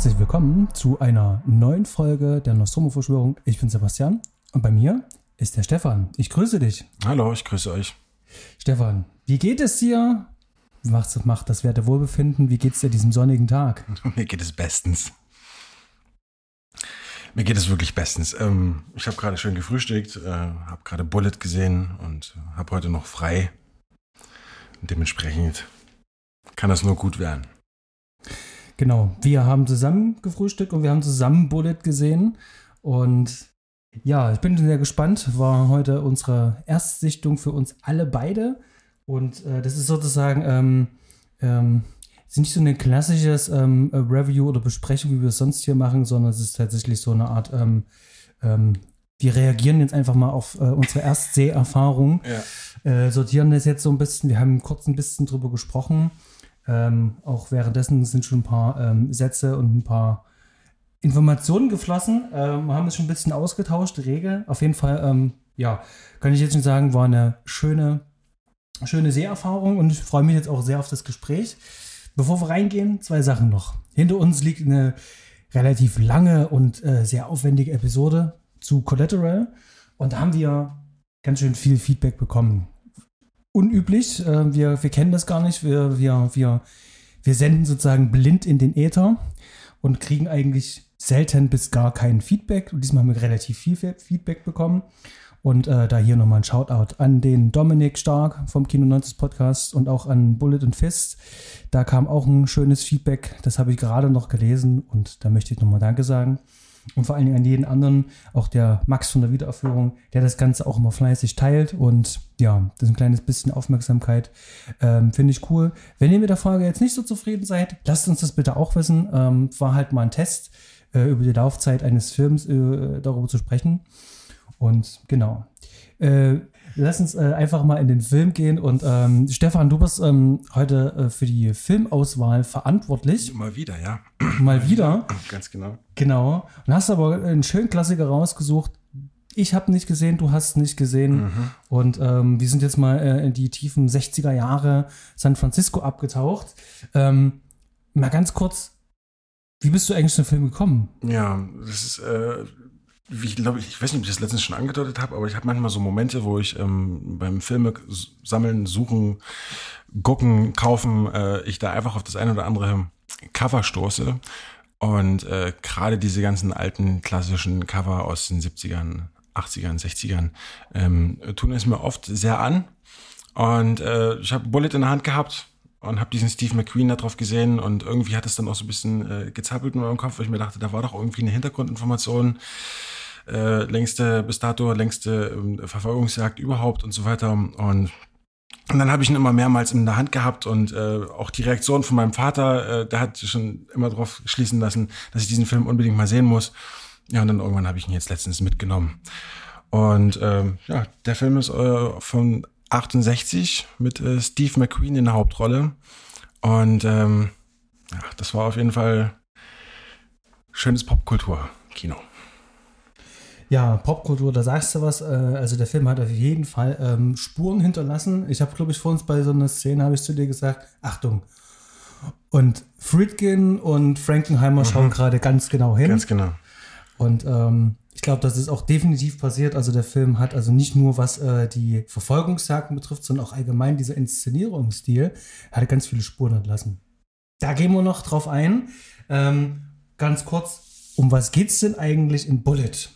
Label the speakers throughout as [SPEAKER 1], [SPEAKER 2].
[SPEAKER 1] herzlich willkommen zu einer neuen Folge der Nostromo-Verschwörung. Ich bin Sebastian und bei mir ist der Stefan. Ich grüße dich.
[SPEAKER 2] Hallo, ich grüße euch.
[SPEAKER 1] Stefan, wie geht es dir? Macht, macht das Werte Wohlbefinden? Wie geht es dir diesem sonnigen Tag?
[SPEAKER 2] Mir geht es bestens. Mir geht es wirklich bestens. Ähm, ich habe gerade schön gefrühstückt, äh, habe gerade Bullet gesehen und habe heute noch frei. Und dementsprechend kann das nur gut werden.
[SPEAKER 1] Genau, wir haben zusammen gefrühstückt und wir haben zusammen Bullet gesehen. Und ja, ich bin sehr gespannt. War heute unsere Erstsichtung für uns alle beide. Und äh, das ist sozusagen ähm, ähm, ist nicht so ein klassisches ähm, Review oder Besprechung, wie wir es sonst hier machen, sondern es ist tatsächlich so eine Art, ähm, ähm, wir reagieren jetzt einfach mal auf äh, unsere Erstseherfahrung, ja. äh, sortieren das jetzt so ein bisschen. Wir haben kurz ein bisschen drüber gesprochen. Ähm, auch währenddessen sind schon ein paar ähm, Sätze und ein paar Informationen geflossen. Ähm, haben es schon ein bisschen ausgetauscht, rege. Auf jeden Fall, ähm, ja, kann ich jetzt schon sagen, war eine schöne, schöne Seherfahrung und ich freue mich jetzt auch sehr auf das Gespräch. Bevor wir reingehen, zwei Sachen noch. Hinter uns liegt eine relativ lange und äh, sehr aufwendige Episode zu Collateral und da haben wir ganz schön viel Feedback bekommen unüblich. Äh, wir, wir kennen das gar nicht. Wir, wir, wir, wir senden sozusagen blind in den Äther und kriegen eigentlich selten bis gar kein Feedback. Und diesmal haben wir relativ viel Feedback bekommen. Und äh, da hier nochmal ein Shoutout an den Dominik Stark vom Kino 90 Podcast und auch an Bullet and Fist. Da kam auch ein schönes Feedback. Das habe ich gerade noch gelesen und da möchte ich nochmal Danke sagen und vor allen Dingen an jeden anderen, auch der Max von der Wiederaufführung, der das Ganze auch immer fleißig teilt und ja, das ist ein kleines bisschen Aufmerksamkeit. Ähm, Finde ich cool. Wenn ihr mit der Frage jetzt nicht so zufrieden seid, lasst uns das bitte auch wissen. Ähm, war halt mal ein Test äh, über die Laufzeit eines Films äh, darüber zu sprechen. Und genau. Äh, lass uns äh, einfach mal in den Film gehen. Und ähm, Stefan, du bist ähm, heute äh, für die Filmauswahl verantwortlich.
[SPEAKER 2] Mal wieder, ja.
[SPEAKER 1] Mal wieder.
[SPEAKER 2] Ganz genau.
[SPEAKER 1] Genau. Und hast aber einen schönen Klassiker rausgesucht. Ich habe nicht gesehen, du hast nicht gesehen. Mhm. Und ähm, wir sind jetzt mal äh, in die tiefen 60er Jahre San Francisco abgetaucht. Ähm, mal ganz kurz, wie bist du eigentlich zum Film gekommen?
[SPEAKER 2] Ja, das ist äh, ich glaube, ich weiß nicht, ob ich das letztens schon angedeutet habe, aber ich habe manchmal so Momente, wo ich ähm, beim Filme sammeln, suchen, gucken, kaufen, äh, ich da einfach auf das eine oder andere Cover stoße. Und äh, gerade diese ganzen alten klassischen Cover aus den 70ern, 80ern, 60ern ähm, tun es mir oft sehr an. Und äh, ich habe Bullet in der Hand gehabt und habe diesen Steve McQueen da drauf gesehen und irgendwie hat es dann auch so ein bisschen äh, gezappelt in meinem Kopf, weil ich mir dachte, da war doch irgendwie eine Hintergrundinformation äh, längste, bis dato längste äh, Verfolgungsjagd überhaupt und so weiter. Und, und dann habe ich ihn immer mehrmals in der Hand gehabt und äh, auch die Reaktion von meinem Vater, äh, der hat schon immer darauf schließen lassen, dass ich diesen Film unbedingt mal sehen muss. Ja, und dann irgendwann habe ich ihn jetzt letztens mitgenommen. Und ähm, ja, der Film ist äh, von 68 mit äh, Steve McQueen in der Hauptrolle. Und ähm, ja, das war auf jeden Fall schönes Popkultur-Kino.
[SPEAKER 1] Ja, Popkultur, da sagst du was. Äh, also der Film hat auf jeden Fall ähm, Spuren hinterlassen. Ich habe, glaube ich, vor uns bei so einer Szene, habe ich zu dir gesagt, Achtung. Und Friedkin und Frankenheimer mhm. schauen gerade ganz genau hin.
[SPEAKER 2] Ganz genau.
[SPEAKER 1] Und ähm, ich glaube, das ist auch definitiv passiert. Also der Film hat also nicht nur, was äh, die Verfolgungsjagden betrifft, sondern auch allgemein dieser Inszenierungsstil, hat ganz viele Spuren hinterlassen. Da gehen wir noch drauf ein. Ähm, ganz kurz, um was geht es denn eigentlich in Bullet?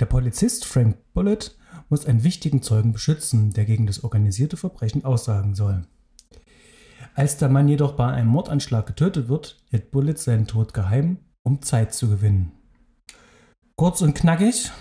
[SPEAKER 1] Der Polizist Frank Bullitt muss einen wichtigen Zeugen beschützen, der gegen das organisierte Verbrechen aussagen soll. Als der Mann jedoch bei einem Mordanschlag getötet wird, hält Bullitt seinen Tod geheim, um Zeit zu gewinnen. Kurz und knackig,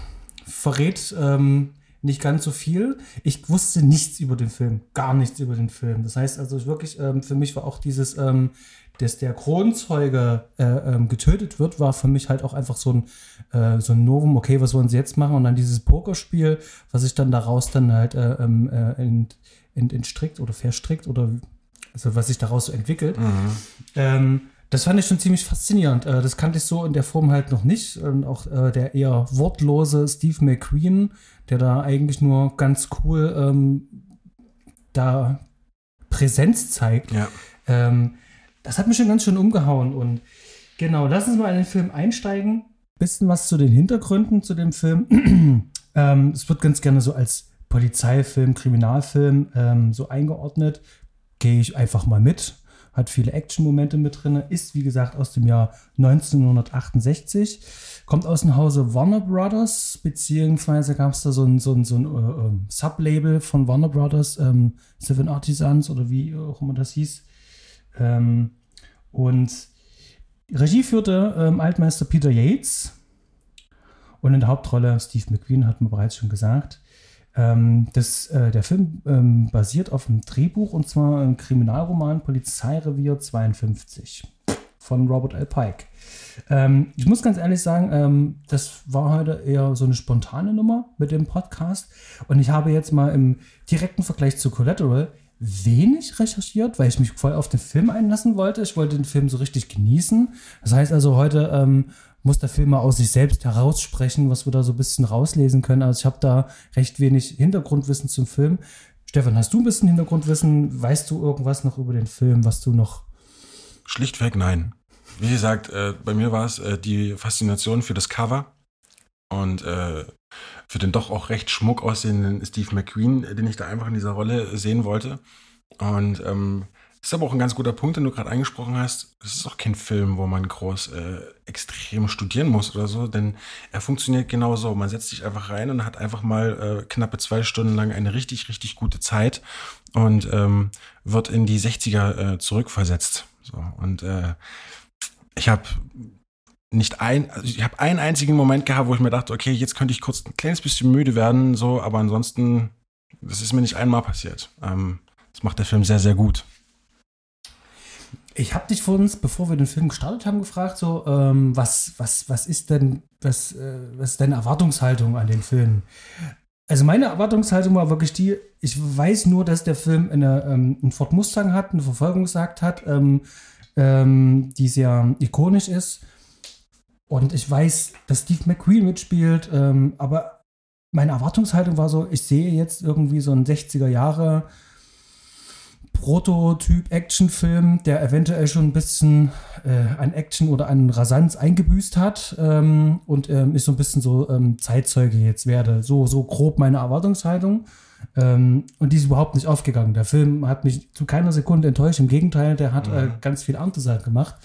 [SPEAKER 1] verrät ähm, nicht ganz so viel. Ich wusste nichts über den Film, gar nichts über den Film. Das heißt also wirklich, ähm, für mich war auch dieses, ähm, dass der Kronzeuge äh, ähm, getötet wird, war für mich halt auch einfach so ein, äh, so ein Novum, okay, was wollen sie jetzt machen? Und dann dieses Pokerspiel, was sich dann daraus dann halt äh, ähm, äh, ent, ent, entstrickt oder verstrickt oder also was sich daraus so entwickelt. Mhm. Das fand ich schon ziemlich faszinierend. Äh, das kannte ich so in der Form halt noch nicht. Und auch äh, der eher wortlose Steve McQueen, der da eigentlich nur ganz cool ähm, da Präsenz zeigt. Ja. Ähm, das hat mich schon ganz schön umgehauen und Genau, lass uns mal in den Film einsteigen. Bisschen was zu den Hintergründen zu dem Film. ähm, es wird ganz gerne so als Polizeifilm, Kriminalfilm ähm, so eingeordnet. Gehe ich einfach mal mit. Hat viele Action-Momente mit drin. Ist, wie gesagt, aus dem Jahr 1968. Kommt aus dem Hause Warner Brothers, beziehungsweise gab es da so ein, so ein, so ein äh, ähm, Sublabel von Warner Brothers, ähm, Seven Artisans oder wie auch immer das hieß. Ähm, und Regie führte ähm, Altmeister Peter Yates. Und in der Hauptrolle Steve McQueen, hat man bereits schon gesagt. Ähm, das, äh, der Film ähm, basiert auf einem Drehbuch und zwar im Kriminalroman Polizeirevier 52 von Robert L. Pike. Ähm, ich muss ganz ehrlich sagen, ähm, das war heute eher so eine spontane Nummer mit dem Podcast. Und ich habe jetzt mal im direkten Vergleich zu Collateral wenig recherchiert, weil ich mich voll auf den Film einlassen wollte. Ich wollte den Film so richtig genießen. Das heißt also, heute ähm, muss der Film mal aus sich selbst heraussprechen, was wir da so ein bisschen rauslesen können. Also ich habe da recht wenig Hintergrundwissen zum Film. Stefan, hast du ein bisschen Hintergrundwissen? Weißt du irgendwas noch über den Film, was du noch.
[SPEAKER 2] Schlichtweg nein. Wie gesagt, äh, bei mir war es äh, die Faszination für das Cover und äh, für den doch auch recht schmuck aussehenden Steve McQueen, den ich da einfach in dieser Rolle sehen wollte. Und ähm, ist aber auch ein ganz guter Punkt, den du gerade angesprochen hast. Es ist auch kein Film, wo man groß äh, extrem studieren muss oder so, denn er funktioniert genauso. Man setzt sich einfach rein und hat einfach mal äh, knappe zwei Stunden lang eine richtig, richtig gute Zeit und ähm, wird in die 60er äh, zurückversetzt. So, und äh, ich habe nicht ein, also ich habe einen einzigen Moment gehabt, wo ich mir dachte, okay, jetzt könnte ich kurz ein kleines bisschen müde werden, so, aber ansonsten, das ist mir nicht einmal passiert. Ähm, das macht der Film sehr, sehr gut.
[SPEAKER 1] Ich habe dich vor uns, bevor wir den Film gestartet haben, gefragt, so, ähm, was, was, was ist denn, was, äh, was ist deine Erwartungshaltung an den Film? Also meine Erwartungshaltung war wirklich die, ich weiß nur, dass der Film eine, ähm, einen Ford Mustang hat, eine Verfolgungsjagd hat, ähm, ähm, die sehr ikonisch ist und ich weiß, dass Steve McQueen mitspielt, ähm, aber meine Erwartungshaltung war so, ich sehe jetzt irgendwie so einen 60er Jahre Prototyp-Actionfilm, der eventuell schon ein bisschen äh, an Action oder an Rasanz eingebüßt hat ähm, und ähm, ich so ein bisschen so ähm, Zeitzeuge jetzt werde. So, so grob meine Erwartungshaltung. Ähm, und die ist überhaupt nicht aufgegangen. Der Film hat mich zu keiner Sekunde enttäuscht. Im Gegenteil, der hat äh, mhm. äh, ganz viel andere Sachen gemacht.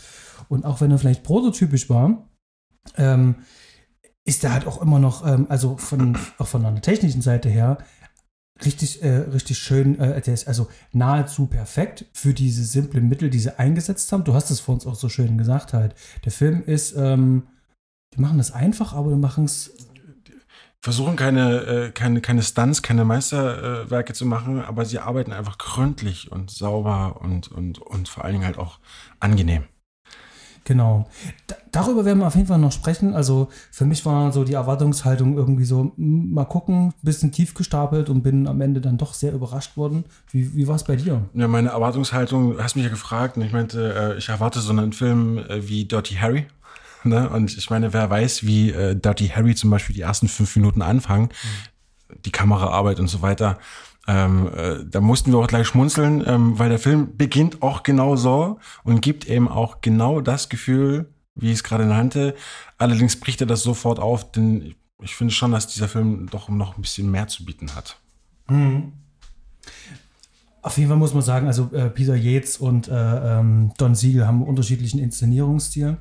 [SPEAKER 1] Und auch wenn er vielleicht prototypisch war, ähm, ist er halt auch immer noch, ähm, also von, auch von einer technischen Seite her, richtig, äh, richtig schön, äh, also nahezu perfekt für diese simplen Mittel, die sie eingesetzt haben. Du hast es vor uns auch so schön gesagt halt. Der Film ist, ähm, die machen das einfach, aber die machen es
[SPEAKER 2] versuchen keine, äh, keine, keine Stunts, keine Meisterwerke zu machen, aber sie arbeiten einfach gründlich und sauber und, und, und vor allen Dingen halt auch angenehm.
[SPEAKER 1] Genau. Da, darüber werden wir auf jeden Fall noch sprechen. Also für mich war so die Erwartungshaltung irgendwie so, mal gucken, bisschen tief gestapelt und bin am Ende dann doch sehr überrascht worden. Wie, wie war es bei dir?
[SPEAKER 2] Ja, meine Erwartungshaltung, du hast mich ja gefragt und ich meinte, äh, ich erwarte so einen Film äh, wie Dirty Harry. Ne? Und ich meine, wer weiß, wie äh, Dirty Harry zum Beispiel die ersten fünf Minuten anfangen, mhm. die Kameraarbeit und so weiter. Ähm, äh, da mussten wir auch gleich schmunzeln, ähm, weil der Film beginnt auch genau so und gibt eben auch genau das Gefühl, wie ich es gerade nannte. Allerdings bricht er das sofort auf, denn ich finde schon, dass dieser Film doch noch ein bisschen mehr zu bieten hat. Mhm.
[SPEAKER 1] Auf jeden Fall muss man sagen, also äh, Peter Yates und äh, ähm, Don Siegel haben unterschiedlichen Inszenierungsstil.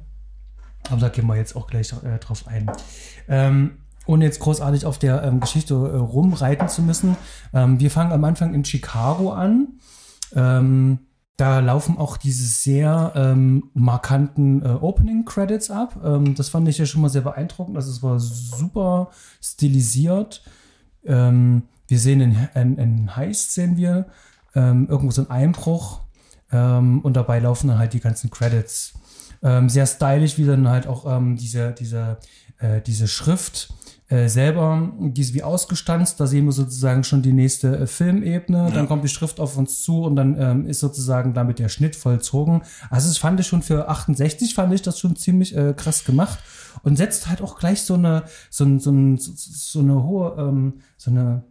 [SPEAKER 1] Aber da gehen wir jetzt auch gleich äh, drauf ein. Ähm, ohne jetzt großartig auf der ähm, Geschichte äh, rumreiten zu müssen. Ähm, wir fangen am Anfang in Chicago an. Ähm, da laufen auch diese sehr ähm, markanten äh, Opening Credits ab. Ähm, das fand ich ja schon mal sehr beeindruckend. Also es war super stilisiert. Ähm, wir sehen in, in, Heist sehen wir irgendwo so einen Einbruch und dabei laufen dann halt die ganzen Credits. sehr stylisch, wie dann halt auch diese, diese, äh, diese Schrift äh, selber, die ist wie ausgestanzt. Da sehen wir sozusagen schon die nächste äh, Filmebene. Ja. Dann kommt die Schrift auf uns zu und dann ähm, ist sozusagen damit der Schnitt vollzogen. Also das fand ich schon für 68 fand ich das schon ziemlich äh, krass gemacht und setzt halt auch gleich so eine so, so, so, so eine hohe ähm, so eine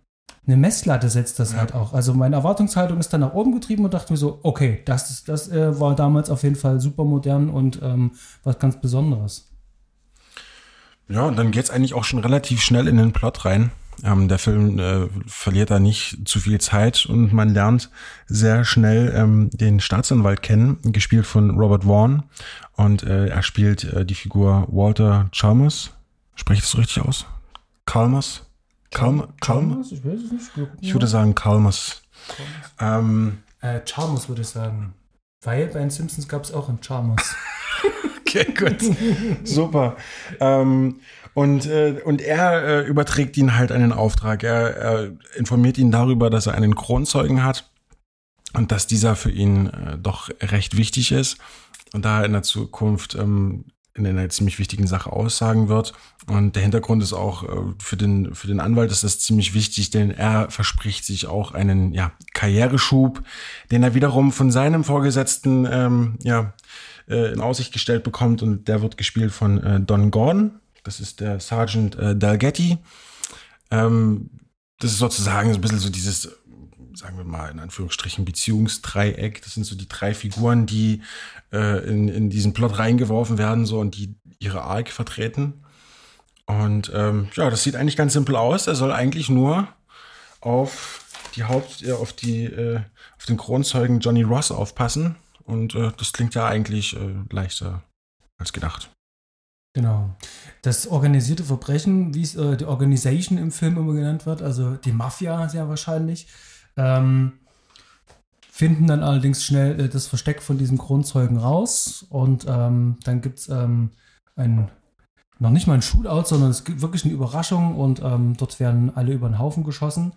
[SPEAKER 1] eine Messlatte setzt das ja. halt auch. Also meine Erwartungshaltung ist dann nach oben getrieben und dachte mir so, okay, das, ist, das äh, war damals auf jeden Fall super modern und ähm, was ganz Besonderes.
[SPEAKER 2] Ja, und dann geht es eigentlich auch schon relativ schnell in den Plot rein. Ähm, der Film äh, verliert da nicht zu viel Zeit und man lernt sehr schnell ähm, den Staatsanwalt kennen, gespielt von Robert Vaughn. Und äh, er spielt äh, die Figur Walter Chalmers. Spreche ich das richtig aus? Chalmers? Calm, Chalmers? Ich weiß es nicht. Ich würde sagen Chalmers.
[SPEAKER 1] Ähm, äh, Chalmers würde ich sagen. Weil bei den Simpsons gab es auch einen Chalmers.
[SPEAKER 2] okay, gut. Super. Ähm, und, äh, und er äh, überträgt ihn halt einen Auftrag. Er, er informiert ihn darüber, dass er einen Kronzeugen hat und dass dieser für ihn äh, doch recht wichtig ist und da er in der Zukunft ähm, in einer ziemlich wichtigen Sache aussagen wird. Und der Hintergrund ist auch äh, für den für den Anwalt ist das ziemlich wichtig, denn er verspricht sich auch einen ja Karriereschub, den er wiederum von seinem Vorgesetzten ähm, ja äh, in Aussicht gestellt bekommt und der wird gespielt von äh, Don Gordon. Das ist der Sergeant äh, Dalgetti. Ähm, das ist sozusagen so ein bisschen so dieses, sagen wir mal in Anführungsstrichen, Beziehungsdreieck. Das sind so die drei Figuren, die äh, in, in diesen Plot reingeworfen werden so und die ihre Arc vertreten. Und ähm, ja, das sieht eigentlich ganz simpel aus. Er soll eigentlich nur auf die Haupt, äh, auf die, äh, auf den Kronzeugen Johnny Ross aufpassen und äh, das klingt ja eigentlich äh, leichter als gedacht.
[SPEAKER 1] Genau. Das organisierte Verbrechen, wie es äh, die Organisation im Film immer genannt wird, also die Mafia sehr wahrscheinlich, ähm, finden dann allerdings schnell äh, das Versteck von diesem Kronzeugen raus und ähm, dann gibt es ähm, ein, noch nicht mal ein Shootout, sondern es gibt wirklich eine Überraschung und ähm, dort werden alle über den Haufen geschossen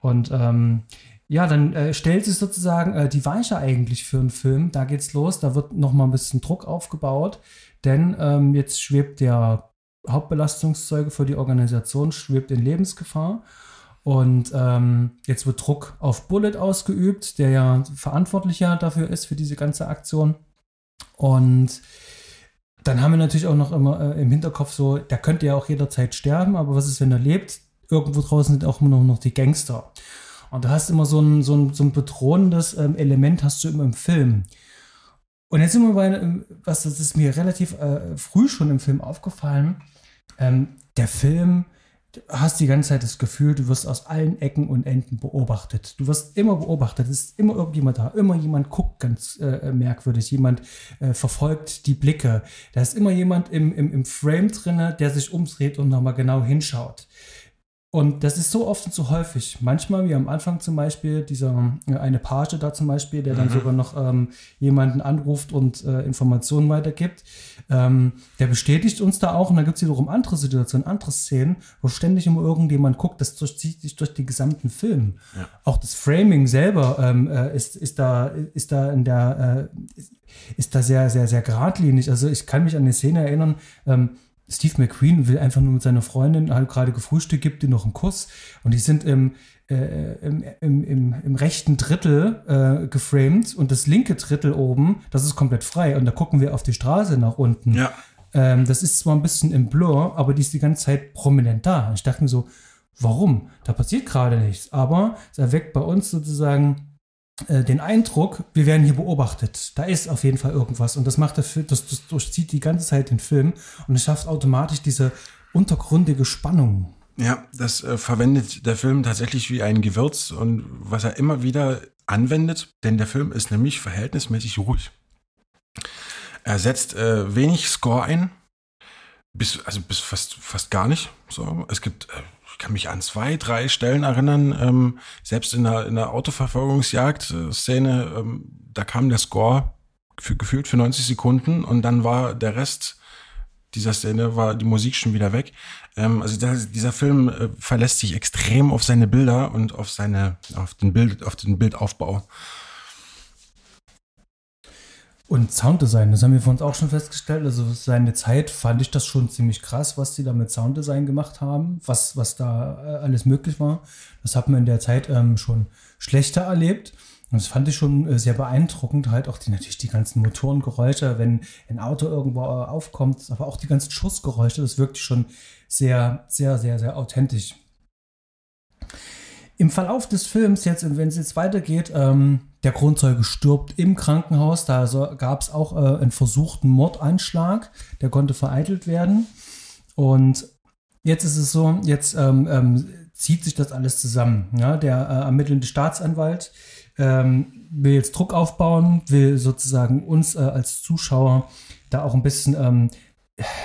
[SPEAKER 1] und ähm, ja, dann äh, stellt sich sozusagen äh, die Weiche eigentlich für einen Film. Da geht's los, da wird noch mal ein bisschen Druck aufgebaut, denn ähm, jetzt schwebt der Hauptbelastungszeuge für die Organisation schwebt in Lebensgefahr. Und ähm, jetzt wird Druck auf Bullet ausgeübt, der ja verantwortlicher dafür ist für diese ganze Aktion. Und dann haben wir natürlich auch noch immer äh, im Hinterkopf so, der könnte ja auch jederzeit sterben, aber was ist, wenn er lebt? Irgendwo draußen sind auch immer noch die Gangster. Und du hast immer so ein, so ein, so ein bedrohendes ähm, Element, hast du immer im Film. Und jetzt sind wir bei, ähm, was das ist mir relativ äh, früh schon im Film aufgefallen. Ähm, der Film, du hast die ganze Zeit das Gefühl, du wirst aus allen Ecken und Enden beobachtet. Du wirst immer beobachtet, es ist immer irgendjemand da, immer jemand guckt ganz äh, merkwürdig, jemand äh, verfolgt die Blicke. Da ist immer jemand im, im, im Frame drin, der sich umdreht und nochmal genau hinschaut. Und das ist so oft und so häufig. Manchmal, wie am Anfang zum Beispiel, dieser äh, eine Page da zum Beispiel, der dann mhm. sogar noch ähm, jemanden anruft und äh, Informationen weitergibt, ähm, der bestätigt uns da auch. Und dann gibt es wiederum andere Situationen, andere Szenen, wo ständig immer irgendjemand guckt, das durchzieht sich durch den gesamten Film. Ja. Auch das Framing selber ähm, äh, ist, ist, da, ist da in der, äh, ist da sehr, sehr, sehr geradlinig. Also ich kann mich an eine Szene erinnern, ähm, Steve McQueen will einfach nur mit seiner Freundin, halt gerade gefrühstückt, gibt ihr noch einen Kuss und die sind im, äh, im, im, im, im, rechten Drittel äh, geframed und das linke Drittel oben, das ist komplett frei und da gucken wir auf die Straße nach unten. Ja. Ähm, das ist zwar ein bisschen im Blur, aber die ist die ganze Zeit prominent da. Ich dachte mir so, warum? Da passiert gerade nichts, aber es erweckt bei uns sozusagen den Eindruck, wir werden hier beobachtet. Da ist auf jeden Fall irgendwas. Und das macht der Film, das, das durchzieht die ganze Zeit den Film und es schafft automatisch diese untergründige Spannung.
[SPEAKER 2] Ja, das äh, verwendet der Film tatsächlich wie ein Gewürz und was er immer wieder anwendet, denn der Film ist nämlich verhältnismäßig ruhig. Er setzt äh, wenig Score ein, bis, also bis fast, fast gar nicht. So. Es gibt äh, ich kann mich an zwei, drei Stellen erinnern, ähm, selbst in der, in der Autoverfolgungsjagd-Szene, ähm, da kam der Score für, gefühlt für 90 Sekunden und dann war der Rest dieser Szene, war die Musik schon wieder weg. Ähm, also der, dieser Film äh, verlässt sich extrem auf seine Bilder und auf seine, auf den Bild, auf den Bildaufbau.
[SPEAKER 1] Und Sounddesign, das haben wir für uns auch schon festgestellt. Also seine Zeit fand ich das schon ziemlich krass, was die da mit Sounddesign gemacht haben, was, was da äh, alles möglich war. Das hat man in der Zeit ähm, schon schlechter erlebt. Und das fand ich schon äh, sehr beeindruckend. Halt auch die, natürlich die ganzen Motorengeräusche, wenn ein Auto irgendwo äh, aufkommt, aber auch die ganzen Schussgeräusche, das wirkt schon sehr, sehr, sehr, sehr authentisch. Im Verlauf des Films, jetzt, wenn es jetzt weitergeht, ähm, der Kronzeuge stirbt im Krankenhaus. Da gab es auch äh, einen versuchten Mordanschlag. Der konnte vereitelt werden. Und jetzt ist es so, jetzt ähm, ähm, zieht sich das alles zusammen. Ja? Der äh, ermittelnde Staatsanwalt ähm, will jetzt Druck aufbauen, will sozusagen uns äh, als Zuschauer da auch ein bisschen ähm,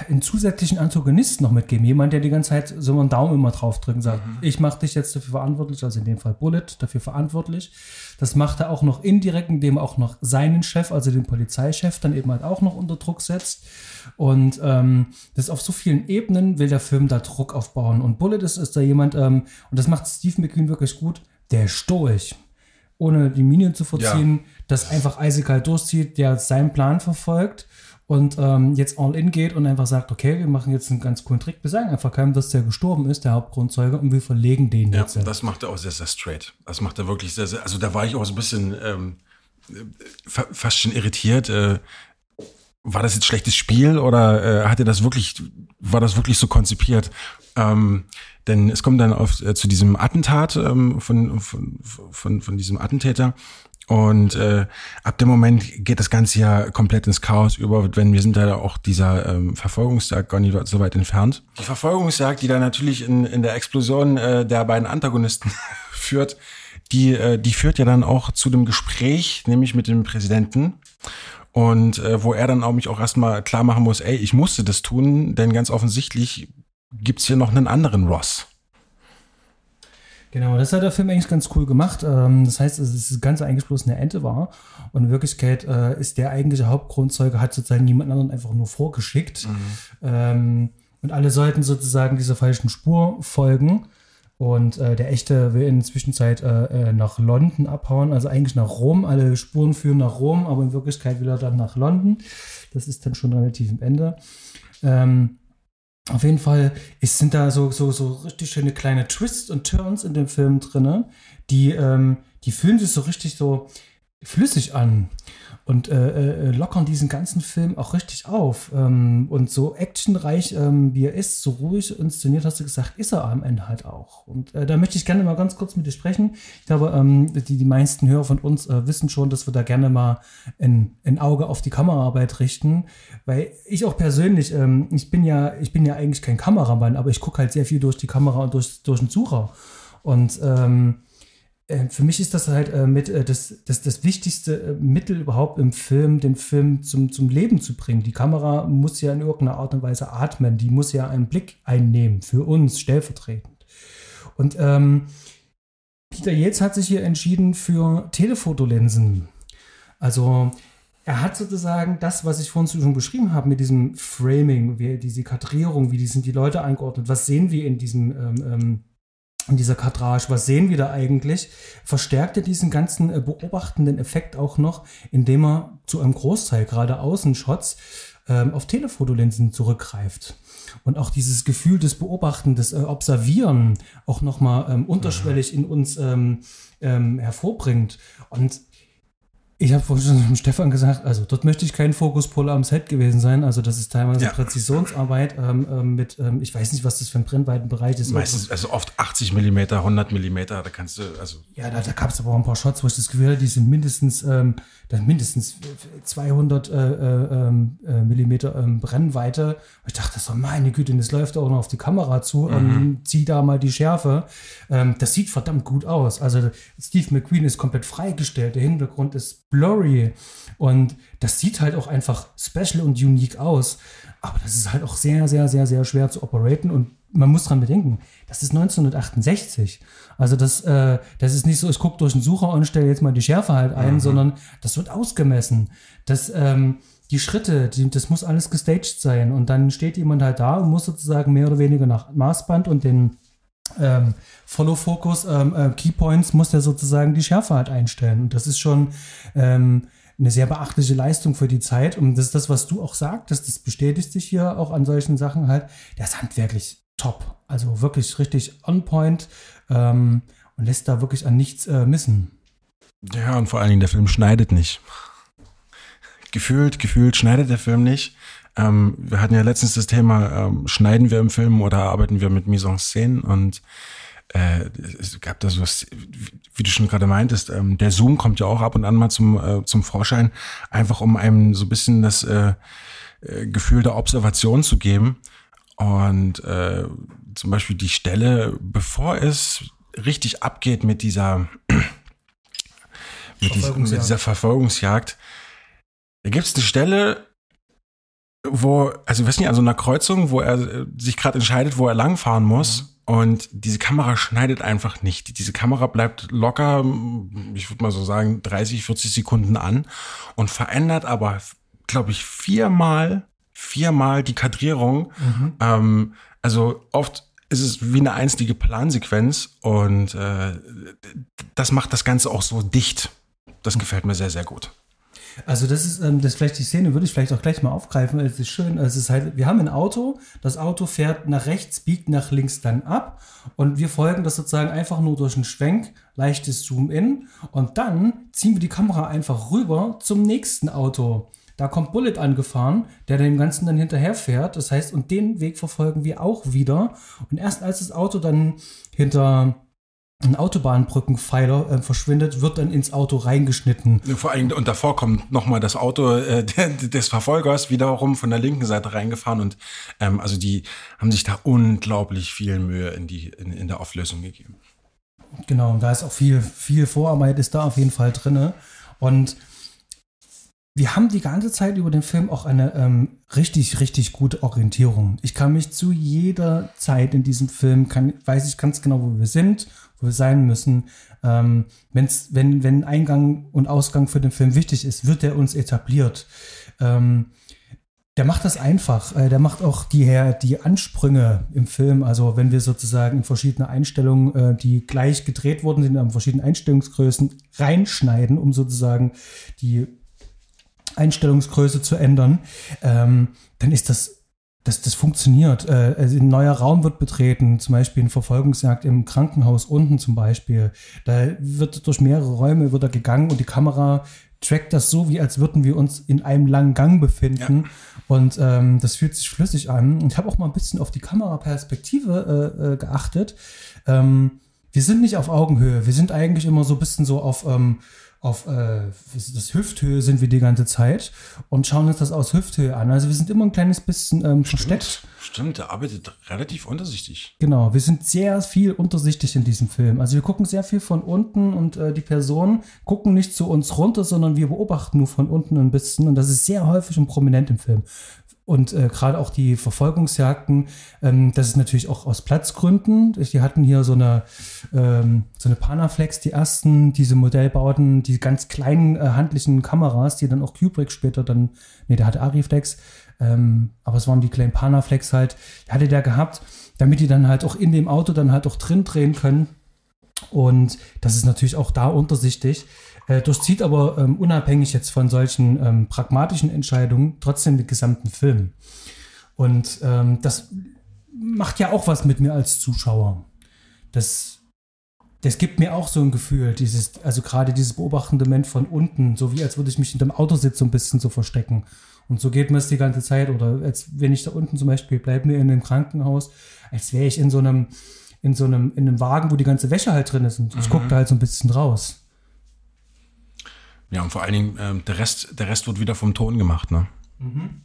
[SPEAKER 1] einen zusätzlichen Antagonisten noch mitgeben. Jemand, der die ganze Zeit so einen Daumen immer drauf drückt und sagt, mhm. ich mache dich jetzt dafür verantwortlich, also in dem Fall Bullet, dafür verantwortlich. Das macht er auch noch indirekt, indem er auch noch seinen Chef, also den Polizeichef, dann eben halt auch noch unter Druck setzt. Und ähm, das auf so vielen Ebenen will der Film da Druck aufbauen. Und Bullet ist, ist da jemand, ähm, und das macht Steve McQueen wirklich gut, der ist durch. Ohne die Minion zu verziehen, ja. das einfach eisekalt durchzieht, der seinen Plan verfolgt und ähm, jetzt all in geht und einfach sagt, okay, wir machen jetzt einen ganz coolen Trick. Wir sagen einfach keinem, dass der gestorben ist, der Hauptgrundzeuge, und wir verlegen den
[SPEAKER 2] ja,
[SPEAKER 1] jetzt.
[SPEAKER 2] Ja, das macht er auch sehr, sehr straight. Das macht er wirklich sehr, sehr, also da war ich auch so ein bisschen ähm, fast schon irritiert. Äh, war das jetzt schlechtes Spiel oder äh, hat er das wirklich, war das wirklich so konzipiert? Ähm, denn es kommt dann auf, äh, zu diesem Attentat ähm, von, von, von, von diesem Attentäter und äh, ab dem Moment geht das Ganze ja komplett ins Chaos über, wenn wir sind da auch dieser ähm, Verfolgungsjagd gar nicht so weit entfernt. Die Verfolgungsjagd, die dann natürlich in, in der Explosion äh, der beiden Antagonisten führt, die, äh, die führt ja dann auch zu dem Gespräch, nämlich mit dem Präsidenten. Und äh, wo er dann auch mich auch erstmal klar machen muss, ey, ich musste das tun, denn ganz offensichtlich gibt's hier noch einen anderen Ross.
[SPEAKER 1] Genau, das hat der Film eigentlich ganz cool gemacht. Ähm, das heißt, dass das Ganze eigentlich bloß eine Ente war. Und in Wirklichkeit äh, ist der eigentliche Hauptgrundzeuge, hat sozusagen niemand anderen einfach nur vorgeschickt. Mhm. Ähm, und alle sollten sozusagen dieser falschen Spur folgen. Und äh, der echte will in der Zwischenzeit äh, nach London abhauen, also eigentlich nach Rom. Alle Spuren führen nach Rom, aber in Wirklichkeit will er dann nach London. Das ist dann schon relativ am Ende. Ähm, auf jeden Fall ist, sind da so, so, so richtig schöne kleine Twists und Turns in dem Film drin, die, ähm, die fühlen sich so richtig so flüssig an und äh, äh, lockern diesen ganzen Film auch richtig auf. Ähm, und so actionreich, ähm, wie er ist, so ruhig inszeniert, hast du gesagt, ist er am Ende halt auch. Und äh, da möchte ich gerne mal ganz kurz mit dir sprechen. Ich glaube, ähm, die, die meisten Hörer von uns äh, wissen schon, dass wir da gerne mal ein, ein Auge auf die Kameraarbeit richten. Weil ich auch persönlich, ähm, ich bin ja, ich bin ja eigentlich kein Kameramann, aber ich gucke halt sehr viel durch die Kamera und durch, durch den Sucher. Und ähm, äh, für mich ist das halt äh, mit äh, das, das, das wichtigste äh, Mittel überhaupt im Film, den Film zum, zum Leben zu bringen. Die Kamera muss ja in irgendeiner Art und Weise atmen, die muss ja einen Blick einnehmen, für uns stellvertretend. Und ähm, Peter Yates hat sich hier entschieden für Telefotolinsen. Also er hat sozusagen das, was ich vorhin schon beschrieben habe, mit diesem Framing, wie, diese Kadrierung, wie sind die Leute eingeordnet, was sehen wir in diesem ähm, in dieser Kadrage, was sehen wir da eigentlich, verstärkt er diesen ganzen äh, beobachtenden Effekt auch noch, indem er zu einem Großteil, gerade Außenshots, ähm, auf Telefotolinsen zurückgreift. Und auch dieses Gefühl des Beobachten, des äh, Observieren auch nochmal ähm, unterschwellig in uns ähm, ähm, hervorbringt. Und ich habe vorhin schon mit Stefan gesagt, also dort möchte ich kein Fokuspolar am Set gewesen sein. Also das ist teilweise ja. Präzisionsarbeit ähm, ähm, mit, ähm, ich weiß nicht, was das für ein Brennweitenbereich ist.
[SPEAKER 2] Meistens, also oft 80 Millimeter, 100 Millimeter, da kannst du, also.
[SPEAKER 1] Ja, da, da gab es aber auch ein paar Shots, wo ich das Gefühl hatte, die sind mindestens, ähm, dann mindestens 200 äh, äh, ähm, äh, Millimeter ähm, Brennweite. Ich dachte so, meine Güte, das läuft auch noch auf die Kamera zu. Mhm. Ähm, zieh da mal die Schärfe. Das sieht verdammt gut aus. Also Steve McQueen ist komplett freigestellt. Der Hintergrund ist blurry. Und das sieht halt auch einfach special und unique aus. Aber das ist halt auch sehr, sehr, sehr, sehr schwer zu operaten. Und man muss dran bedenken, das ist 1968. Also das, äh, das ist nicht so, ich gucke durch den Sucher und stelle jetzt mal die Schärfe halt ein, mhm. sondern das wird ausgemessen. Das, ähm, die Schritte, die, das muss alles gestaged sein. Und dann steht jemand halt da und muss sozusagen mehr oder weniger nach Maßband und den ähm, Follow Focus ähm, äh, Keypoints muss der sozusagen die Schärfe halt einstellen. Und das ist schon ähm, eine sehr beachtliche Leistung für die Zeit. Und das ist das, was du auch sagtest, das bestätigt sich hier auch an solchen Sachen halt. Der ist handwerklich top. Also wirklich richtig on point ähm, und lässt da wirklich an nichts äh, missen.
[SPEAKER 2] Ja, und vor allen Dingen, der Film schneidet nicht. Gefühlt, gefühlt schneidet der Film nicht. Ähm, wir hatten ja letztens das Thema, ähm, schneiden wir im Film oder arbeiten wir mit Mise en Scène? Und äh, es gab da so was, wie du schon gerade meintest, ähm, der Zoom kommt ja auch ab und an mal zum, äh, zum Vorschein, einfach um einem so ein bisschen das äh, äh, Gefühl der Observation zu geben. Und äh, zum Beispiel die Stelle, bevor es richtig abgeht mit dieser, mit, dieser, mit dieser Verfolgungsjagd, da gibt es eine Stelle, wo, also ich weiß nicht, an so einer Kreuzung, wo er äh, sich gerade entscheidet, wo er langfahren muss. Mhm. Und diese Kamera schneidet einfach nicht. Diese Kamera bleibt locker, ich würde mal so sagen, 30, 40 Sekunden an und verändert aber, glaube ich, viermal, viermal die Kadrierung. Mhm. Ähm, also oft ist es wie eine einzige Plansequenz und äh, das macht das Ganze auch so dicht. Das gefällt mir sehr, sehr gut.
[SPEAKER 1] Also das ist, ähm, das vielleicht die Szene würde ich vielleicht auch gleich mal aufgreifen, weil es ist schön. Es ist halt, wir haben ein Auto, das Auto fährt nach rechts, biegt nach links dann ab und wir folgen das sozusagen einfach nur durch einen Schwenk, leichtes Zoom-In und dann ziehen wir die Kamera einfach rüber zum nächsten Auto. Da kommt Bullet angefahren, der dem Ganzen dann hinterherfährt. Das heißt, und den Weg verfolgen wir auch wieder. Und erst als das Auto dann hinter ein Autobahnbrückenpfeiler äh, verschwindet, wird dann ins Auto reingeschnitten.
[SPEAKER 2] Vor allem, und davor kommt nochmal das Auto äh, des Verfolgers wiederum von der linken Seite reingefahren und ähm, also die haben sich da unglaublich viel Mühe in, die, in, in der Auflösung gegeben.
[SPEAKER 1] Genau, und da ist auch viel, viel Vorarbeit ist da auf jeden Fall drin. Und wir haben die ganze Zeit über den Film auch eine ähm, richtig, richtig gute Orientierung. Ich kann mich zu jeder Zeit in diesem Film, kann, weiß ich ganz genau, wo wir sind, sein müssen. Ähm, wenn's, wenn, wenn Eingang und Ausgang für den Film wichtig ist, wird er uns etabliert. Ähm, der macht das einfach. Äh, der macht auch die, die Ansprünge im Film. Also wenn wir sozusagen in verschiedene Einstellungen, äh, die gleich gedreht worden sind, in verschiedenen Einstellungsgrößen reinschneiden, um sozusagen die Einstellungsgröße zu ändern, ähm, dann ist das das, das funktioniert. Äh, also ein neuer Raum wird betreten, zum Beispiel ein Verfolgungsjagd im Krankenhaus unten zum Beispiel. Da wird durch mehrere Räume wird er gegangen und die Kamera trackt das so, wie als würden wir uns in einem langen Gang befinden. Ja. Und ähm, das fühlt sich flüssig an. Ich habe auch mal ein bisschen auf die Kameraperspektive äh, äh, geachtet. Ähm, wir sind nicht auf Augenhöhe. Wir sind eigentlich immer so ein bisschen so auf ähm, auf äh, das Hüfthöhe sind wir die ganze Zeit und schauen uns das aus Hüfthöhe an. Also wir sind immer ein kleines bisschen ähm, versteckt.
[SPEAKER 2] Stimmt, der arbeitet relativ untersichtig.
[SPEAKER 1] Genau, wir sind sehr viel untersichtig in diesem Film. Also wir gucken sehr viel von unten und äh, die Personen gucken nicht zu uns runter, sondern wir beobachten nur von unten ein bisschen und das ist sehr häufig und prominent im Film. Und äh, gerade auch die Verfolgungsjagden, ähm, das ist natürlich auch aus Platzgründen. Die hatten hier so eine, ähm, so eine Panaflex, die ersten, diese Modellbauten, die ganz kleinen äh, handlichen Kameras, die dann auch Kubrick später dann, nee, der hatte Ariflex, ähm, aber es waren die kleinen Panaflex halt, die hatte der gehabt, damit die dann halt auch in dem Auto dann halt auch drin drehen können. Und das ist natürlich auch da untersichtig äh, durchzieht aber ähm, unabhängig jetzt von solchen ähm, pragmatischen Entscheidungen trotzdem den gesamten Film. Und ähm, das macht ja auch was mit mir als Zuschauer. Das, das gibt mir auch so ein Gefühl, dieses, also gerade dieses beobachtende Moment von unten, so wie als würde ich mich in dem Autositz so ein bisschen so verstecken. Und so geht mir es die ganze Zeit. Oder als wenn ich da unten zum Beispiel bleibe mir in einem Krankenhaus, als wäre ich in so einem, in so einem, in einem Wagen, wo die ganze Wäsche halt drin ist. Und ich mhm. gucke da halt so ein bisschen raus.
[SPEAKER 2] Ja, und vor allen Dingen, äh, der, Rest, der Rest wird wieder vom Ton gemacht, ne? Mhm.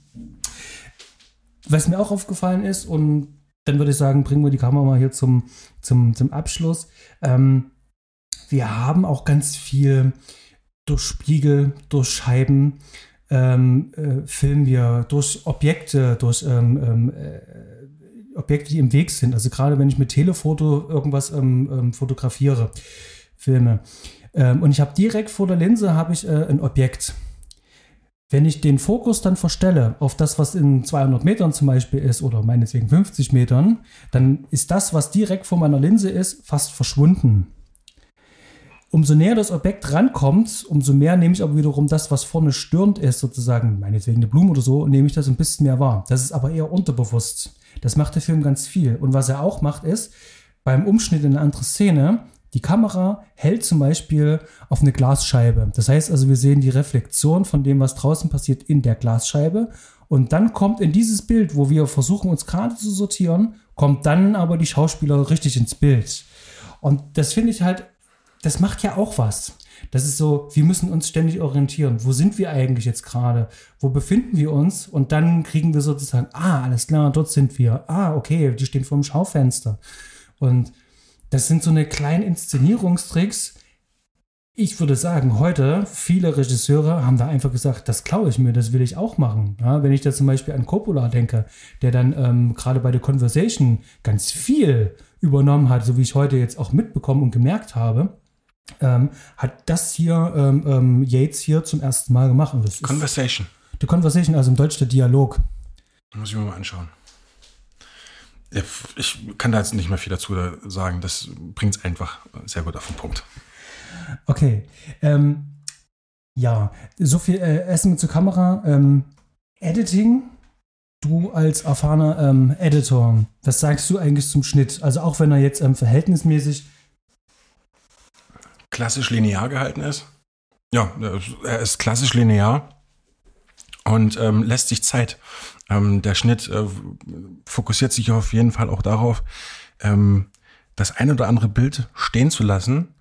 [SPEAKER 1] Was mir auch aufgefallen ist, und dann würde ich sagen, bringen wir die Kamera mal hier zum, zum, zum Abschluss. Ähm, wir haben auch ganz viel durch Spiegel, durch Scheiben, ähm, äh, filmen wir durch Objekte, durch ähm, ähm äh, Objekte, die im Weg sind. Also gerade wenn ich mit Telefoto irgendwas ähm, ähm, fotografiere, filme. Ähm, und ich habe direkt vor der Linse habe ich äh, ein Objekt. Wenn ich den Fokus dann verstelle auf das, was in 200 Metern zum Beispiel ist oder meinetwegen 50 Metern, dann ist das, was direkt vor meiner Linse ist, fast verschwunden. Umso näher das Objekt rankommt, umso mehr nehme ich aber wiederum das, was vorne störend ist, sozusagen, meinetwegen eine Blume oder so, nehme ich das ein bisschen mehr wahr. Das ist aber eher unterbewusst. Das macht der Film ganz viel. Und was er auch macht, ist, beim Umschnitt in eine andere Szene, die Kamera hält zum Beispiel auf eine Glasscheibe. Das heißt also, wir sehen die Reflexion von dem, was draußen passiert, in der Glasscheibe. Und dann kommt in dieses Bild, wo wir versuchen, uns gerade zu sortieren, kommt dann aber die Schauspieler richtig ins Bild. Und das finde ich halt, das macht ja auch was. Das ist so, wir müssen uns ständig orientieren. Wo sind wir eigentlich jetzt gerade? Wo befinden wir uns? Und dann kriegen wir sozusagen, ah, alles klar, dort sind wir. Ah, okay, die stehen vor dem Schaufenster. Und das sind so eine kleinen Inszenierungstricks. Ich würde sagen, heute, viele Regisseure haben da einfach gesagt, das klaue ich mir, das will ich auch machen. Ja, wenn ich da zum Beispiel an Coppola denke, der dann ähm, gerade bei The Conversation ganz viel übernommen hat, so wie ich heute jetzt auch mitbekommen und gemerkt habe, ähm, hat das hier ähm, ähm, Yates hier zum ersten Mal gemacht.
[SPEAKER 2] Conversation.
[SPEAKER 1] Ist, the Conversation, also im Deutsch der Dialog.
[SPEAKER 2] Muss ich mir mal anschauen. Ich kann da jetzt nicht mehr viel dazu sagen. Das bringt es einfach sehr gut auf den Punkt.
[SPEAKER 1] Okay. Ähm, ja, so viel äh, Essen zur Kamera. Ähm, Editing. Du als erfahrener ähm, Editor, was sagst du eigentlich zum Schnitt? Also auch wenn er jetzt ähm, verhältnismäßig
[SPEAKER 2] klassisch linear gehalten ist. Ja, er ist klassisch linear und ähm, lässt sich Zeit. Ähm, der Schnitt äh, fokussiert sich auf jeden Fall auch darauf, ähm, das ein oder andere Bild stehen zu lassen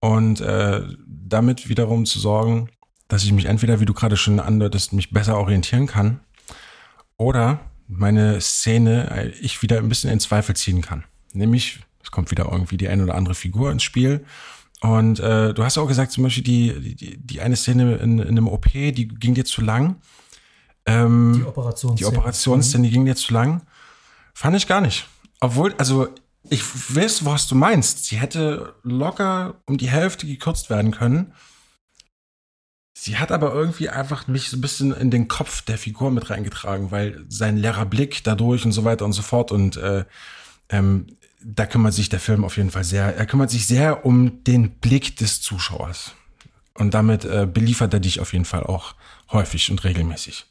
[SPEAKER 2] und äh, damit wiederum zu sorgen, dass ich mich entweder, wie du gerade schon andeutest, mich besser orientieren kann oder meine Szene äh, ich wieder ein bisschen in Zweifel ziehen kann. Nämlich, es kommt wieder irgendwie die ein oder andere Figur ins Spiel und äh, du hast auch gesagt, zum Beispiel die, die, die eine Szene in, in einem OP, die ging dir zu lang. Ähm, die Operationsszene. Die Operationsszene, die ging dir zu lang. Fand ich gar nicht. Obwohl, also ich weiß, was du meinst. Sie hätte locker um die Hälfte gekürzt werden können. Sie hat aber irgendwie einfach mich so ein bisschen in den Kopf der Figur mit reingetragen, weil sein leerer Blick dadurch und so weiter und so fort und äh, ähm, da kümmert sich der Film auf jeden Fall sehr, er kümmert sich sehr um den Blick des Zuschauers. Und damit äh, beliefert er dich auf jeden Fall auch häufig und regelmäßig.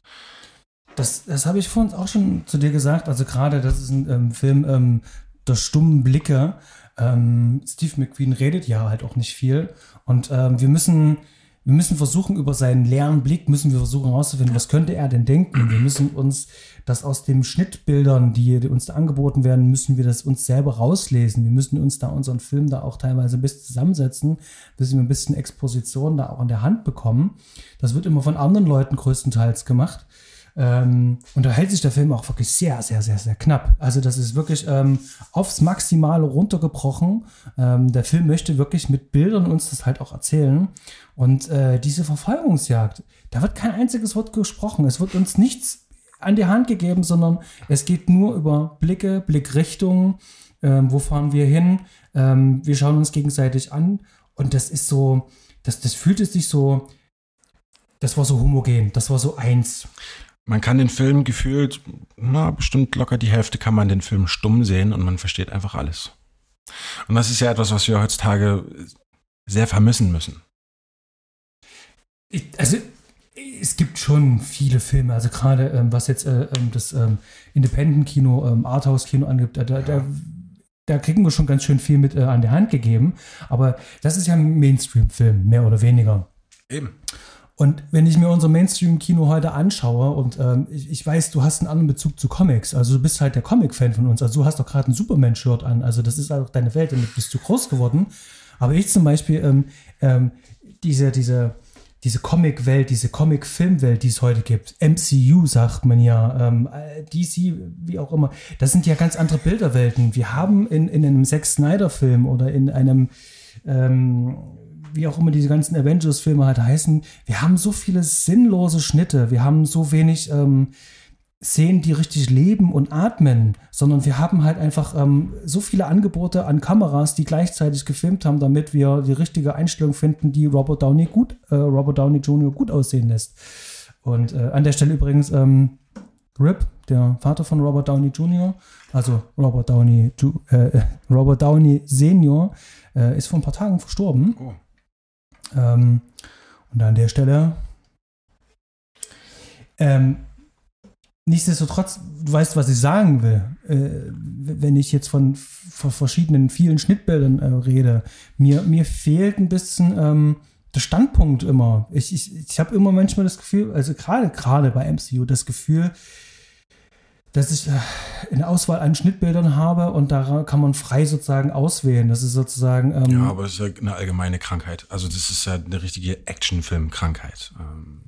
[SPEAKER 1] Das, das habe ich vorhin auch schon zu dir gesagt. Also gerade, das ist ein ähm, Film ähm, der stummen Blicke. Ähm, Steve McQueen redet ja halt auch nicht viel. Und ähm, wir müssen wir müssen versuchen, über seinen leeren Blick müssen wir versuchen herauszufinden, was könnte er denn denken. Wir müssen uns das aus den Schnittbildern, die, uns da angeboten werden, müssen wir das uns selber rauslesen. Wir müssen uns da unseren Film da auch teilweise ein bisschen zusammensetzen, bis wir ein bisschen Exposition da auch in der Hand bekommen. Das wird immer von anderen Leuten größtenteils gemacht. Ähm, und da hält sich der Film auch wirklich sehr, sehr, sehr, sehr knapp. Also das ist wirklich ähm, aufs Maximale runtergebrochen. Ähm, der Film möchte wirklich mit Bildern uns das halt auch erzählen. Und äh, diese Verfolgungsjagd, da wird kein einziges Wort gesprochen. Es wird uns nichts an die Hand gegeben, sondern es geht nur über Blicke, Blickrichtungen. Ähm, wo fahren wir hin? Ähm, wir schauen uns gegenseitig an. Und das ist so, das, das fühlte sich so, das war so homogen, das war so eins
[SPEAKER 2] man kann den Film gefühlt, na, bestimmt locker die Hälfte kann man den Film stumm sehen und man versteht einfach alles. Und das ist ja etwas, was wir heutzutage sehr vermissen müssen.
[SPEAKER 1] Ich, also, es gibt schon viele Filme, also gerade ähm, was jetzt äh, ähm, das ähm, Independent-Kino, ähm, Arthouse-Kino angibt, da, da, da, kriegen wir schon ganz schön viel mit äh, an die Hand gegeben. Aber das ist ja ein Mainstream-Film, mehr oder weniger.
[SPEAKER 2] Eben.
[SPEAKER 1] Und wenn ich mir unser Mainstream-Kino heute anschaue und ähm, ich, ich, weiß, du hast einen anderen Bezug zu Comics, also du bist halt der Comic-Fan von uns, also du hast doch gerade ein Superman-Shirt an, also das ist halt auch deine Welt, damit bist du groß geworden. Aber ich zum Beispiel, ähm, ähm, diese, diese, diese Comic-Welt, diese Comic-Film-Welt, die es heute gibt, MCU sagt man ja, ähm, DC, wie auch immer, das sind ja ganz andere Bilderwelten. Wir haben in, in einem Zack Snyder-Film oder in einem ähm, wie auch immer diese ganzen Avengers-Filme halt heißen, wir haben so viele sinnlose Schnitte, wir haben so wenig ähm, Szenen, die richtig leben und atmen, sondern wir haben halt einfach ähm, so viele Angebote an Kameras, die gleichzeitig gefilmt haben, damit wir die richtige Einstellung finden, die Robert Downey gut, äh, Robert Downey Jr. gut aussehen lässt. Und äh, an der Stelle übrigens ähm, Rip, der Vater von Robert Downey Jr., also Robert Downey, äh, Robert Downey Senior, äh, ist vor ein paar Tagen verstorben. Oh. Ähm, und an der Stelle. Ähm, nichtsdestotrotz, du weißt, was ich sagen will. Äh, wenn ich jetzt von, von, verschiedenen vielen Schnittbildern äh, rede, mir, mir fehlt ein bisschen ähm, der Standpunkt immer. Ich, ich, ich habe immer manchmal das Gefühl, also gerade gerade bei MCU, das Gefühl, dass ich äh, eine Auswahl an Schnittbildern habe und da kann man frei sozusagen auswählen. Das ist sozusagen.
[SPEAKER 2] Ähm ja, aber es ist ja eine allgemeine Krankheit. Also das ist ja eine richtige Actionfilm-Krankheit. Ähm,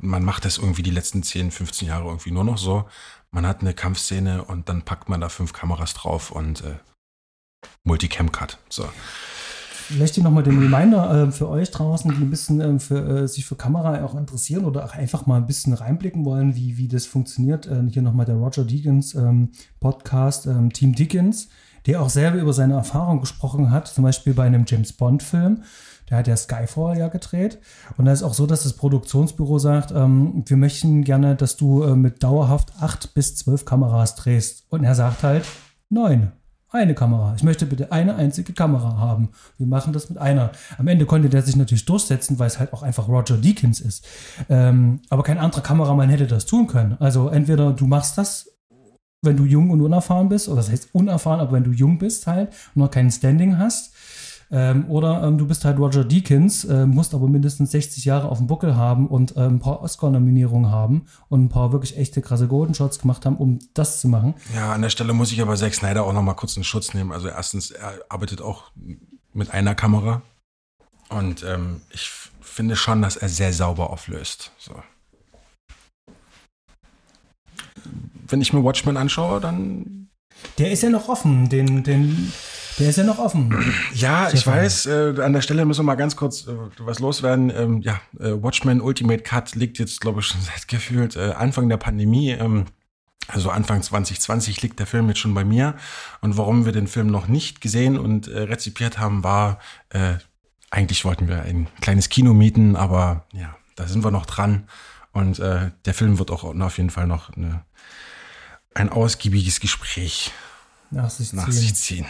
[SPEAKER 2] man macht das irgendwie die letzten 10, 15 Jahre irgendwie nur noch so. Man hat eine Kampfszene und dann packt man da fünf Kameras drauf und äh, Multicam-Cut. So.
[SPEAKER 1] Vielleicht hier nochmal den Reminder äh, für euch draußen, die ein bisschen äh, für, äh, sich für Kamera auch interessieren oder auch einfach mal ein bisschen reinblicken wollen, wie, wie das funktioniert. Äh, hier nochmal der Roger Deakins ähm, Podcast, ähm, Team Deakins, der auch selber über seine Erfahrung gesprochen hat, zum Beispiel bei einem James Bond-Film. Der hat ja Skyfall ja gedreht. Und da ist auch so, dass das Produktionsbüro sagt, ähm, wir möchten gerne, dass du äh, mit dauerhaft acht bis zwölf Kameras drehst. Und er sagt halt, neun eine Kamera. Ich möchte bitte eine einzige Kamera haben. Wir machen das mit einer. Am Ende konnte der sich natürlich durchsetzen, weil es halt auch einfach Roger Deakins ist. Ähm, aber kein anderer Kameramann hätte das tun können. Also entweder du machst das, wenn du jung und unerfahren bist, oder das heißt unerfahren, aber wenn du jung bist halt und noch kein Standing hast, ähm, oder ähm, du bist halt Roger Deakins, äh, musst aber mindestens 60 Jahre auf dem Buckel haben und äh, ein paar Oscar-Nominierungen haben und ein paar wirklich echte krasse Golden Shots gemacht haben, um das zu machen.
[SPEAKER 2] Ja, an der Stelle muss ich aber Zack Snyder auch noch mal kurz einen Schutz nehmen. Also erstens, er arbeitet auch mit einer Kamera und ähm, ich finde schon, dass er sehr sauber auflöst. So. Wenn ich mir Watchmen anschaue, dann
[SPEAKER 1] der ist ja noch offen. Den, den, der ist ja noch offen.
[SPEAKER 2] Ja, ich weiß, äh, an der Stelle müssen wir mal ganz kurz äh, was loswerden. Ähm, ja, äh, Watchmen Ultimate Cut liegt jetzt, glaube ich, schon seit gefühlt äh, Anfang der Pandemie. Ähm, also Anfang 2020 liegt der Film jetzt schon bei mir. Und warum wir den Film noch nicht gesehen und äh, rezipiert haben, war, äh, eigentlich wollten wir ein kleines Kino mieten, aber ja, da sind wir noch dran. Und der Film wird auch auf jeden Fall noch eine, ein ausgiebiges Gespräch
[SPEAKER 1] nach sich, nach sich ziehen.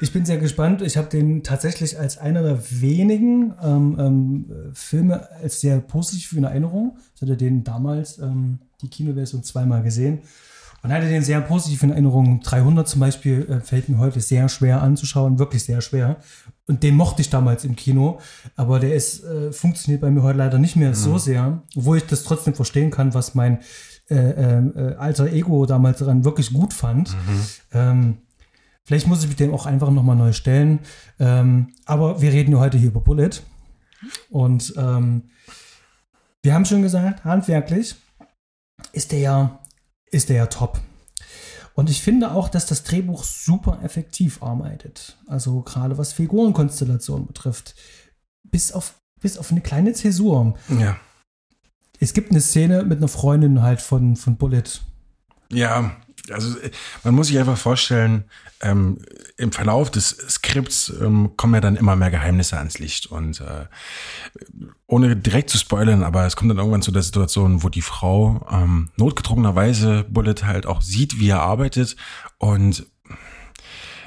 [SPEAKER 1] Ich bin sehr gespannt. Ich habe den tatsächlich als einer der wenigen ähm, ähm, Filme als sehr positiv in Erinnerung. Ich hatte den damals, ähm, die Kinoversion, zweimal gesehen und hatte den sehr positiv in Erinnerung. 300 zum Beispiel äh, fällt mir heute sehr schwer anzuschauen, wirklich sehr schwer. Und den mochte ich damals im Kino, aber der ist, äh, funktioniert bei mir heute leider nicht mehr mhm. so sehr, obwohl ich das trotzdem verstehen kann, was mein äh, äh, alter Ego damals daran wirklich gut fand. Mhm. Ähm, Vielleicht muss ich mich dem auch einfach nochmal neu stellen. Ähm, aber wir reden ja heute hier über Bullet. Und ähm, wir haben schon gesagt, handwerklich ist der ja, ist der ja top. Und ich finde auch, dass das Drehbuch super effektiv arbeitet. Also gerade was Figurenkonstellationen betrifft. Bis auf, bis auf eine kleine Zäsur.
[SPEAKER 2] Ja.
[SPEAKER 1] Es gibt eine Szene mit einer Freundin halt von, von Bullet.
[SPEAKER 2] Ja, also äh, man muss sich einfach vorstellen, ähm, im Verlauf des Skripts ähm, kommen ja dann immer mehr Geheimnisse ans Licht und äh, ohne direkt zu spoilern, aber es kommt dann irgendwann zu der Situation, wo die Frau ähm, notgedrungenerweise Bullet halt auch sieht, wie er arbeitet und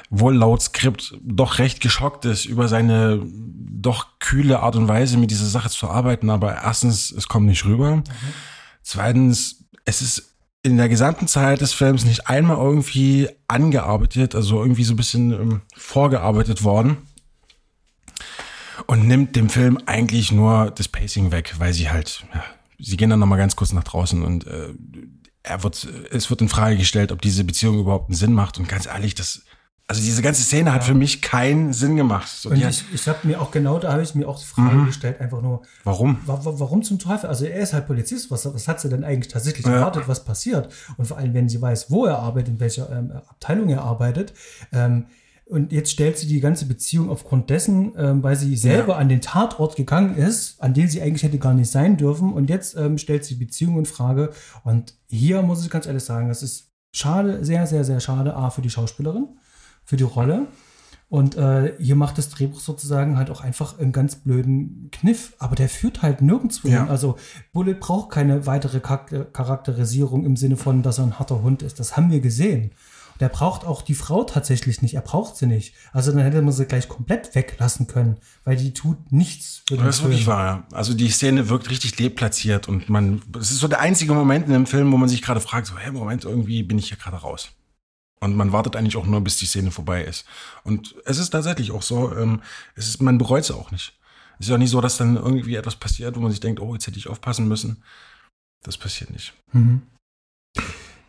[SPEAKER 2] wohl laut Skript doch recht geschockt ist über seine doch kühle Art und Weise, mit dieser Sache zu arbeiten. Aber erstens, es kommt nicht rüber. Mhm. Zweitens, es ist in der gesamten Zeit des Films nicht einmal irgendwie angearbeitet, also irgendwie so ein bisschen ähm, vorgearbeitet worden. Und nimmt dem Film eigentlich nur das Pacing weg, weil sie halt, ja, sie gehen dann nochmal ganz kurz nach draußen und äh, er wird, es wird in Frage gestellt, ob diese Beziehung überhaupt einen Sinn macht. Und ganz ehrlich, das also diese ganze Szene hat für mich keinen Sinn gemacht.
[SPEAKER 1] So, und ich, ich habe mir auch genau, da habe ich mir auch die Frage mhm. gestellt, einfach nur.
[SPEAKER 2] Warum?
[SPEAKER 1] Wa warum zum Teufel? Also er ist halt Polizist, was, was hat sie denn eigentlich tatsächlich ja. erwartet, was passiert? Und vor allem, wenn sie weiß, wo er arbeitet, in welcher ähm, Abteilung er arbeitet. Ähm, und jetzt stellt sie die ganze Beziehung aufgrund dessen, ähm, weil sie selber ja. an den Tatort gegangen ist, an dem sie eigentlich hätte gar nicht sein dürfen. Und jetzt ähm, stellt sie die Beziehung in Frage. Und hier muss ich ganz ehrlich sagen, das ist schade, sehr, sehr, sehr schade, A, für die Schauspielerin für die Rolle. Und äh, hier macht das Drehbuch sozusagen halt auch einfach einen ganz blöden Kniff, aber der führt halt nirgendwo ja. hin. Also Bullet braucht keine weitere Charakterisierung im Sinne von, dass er ein harter Hund ist. Das haben wir gesehen. Der braucht auch die Frau tatsächlich nicht. Er braucht sie nicht. Also dann hätte man sie gleich komplett weglassen können, weil die tut nichts
[SPEAKER 2] für den Das ist wirklich wahr. Also die Szene wirkt richtig deplatziert und man, es ist so der einzige Moment in dem Film, wo man sich gerade fragt, so, hey, Moment, irgendwie bin ich hier gerade raus. Und man wartet eigentlich auch nur, bis die Szene vorbei ist. Und es ist tatsächlich auch so, ähm, es ist, man bereut es auch nicht. Es ist ja nicht so, dass dann irgendwie etwas passiert, wo man sich denkt, oh, jetzt hätte ich aufpassen müssen. Das passiert nicht. Mhm.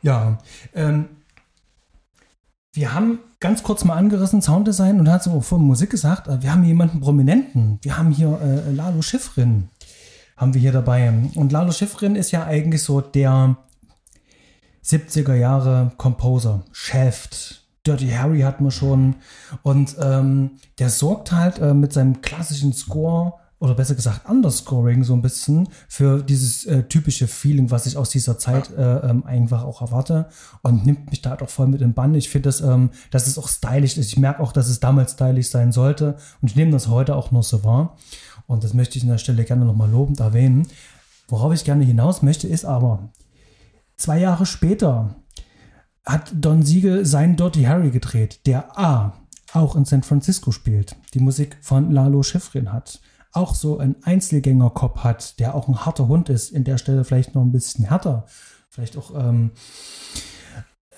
[SPEAKER 1] Ja, ähm, wir haben ganz kurz mal angerissen Sounddesign und hat so vor Musik gesagt, äh, wir haben jemanden Prominenten. Wir haben hier äh, Lalo Schiffrin, haben wir hier dabei. Und Lalo Schiffrin ist ja eigentlich so der 70er Jahre Composer, Chef. Dirty Harry hatten wir schon. Und ähm, der sorgt halt äh, mit seinem klassischen Score oder besser gesagt Underscoring so ein bisschen für dieses äh, typische Feeling, was ich aus dieser Zeit äh, ähm, einfach auch erwarte und nimmt mich da halt auch voll mit in Bann. Ich finde, dass, ähm, dass es auch stylisch ist. Ich merke auch, dass es damals stylisch sein sollte und ich nehme das heute auch noch so wahr. Und das möchte ich an der Stelle gerne nochmal lobend erwähnen. Worauf ich gerne hinaus möchte, ist aber, zwei Jahre später hat Don Siegel seinen Dirty Harry gedreht, der A auch in San Francisco spielt, die Musik von Lalo Schifrin hat auch so einen Einzelgängerkopf hat, der auch ein harter Hund ist, in der Stelle vielleicht noch ein bisschen härter. Vielleicht auch. Ähm, äh,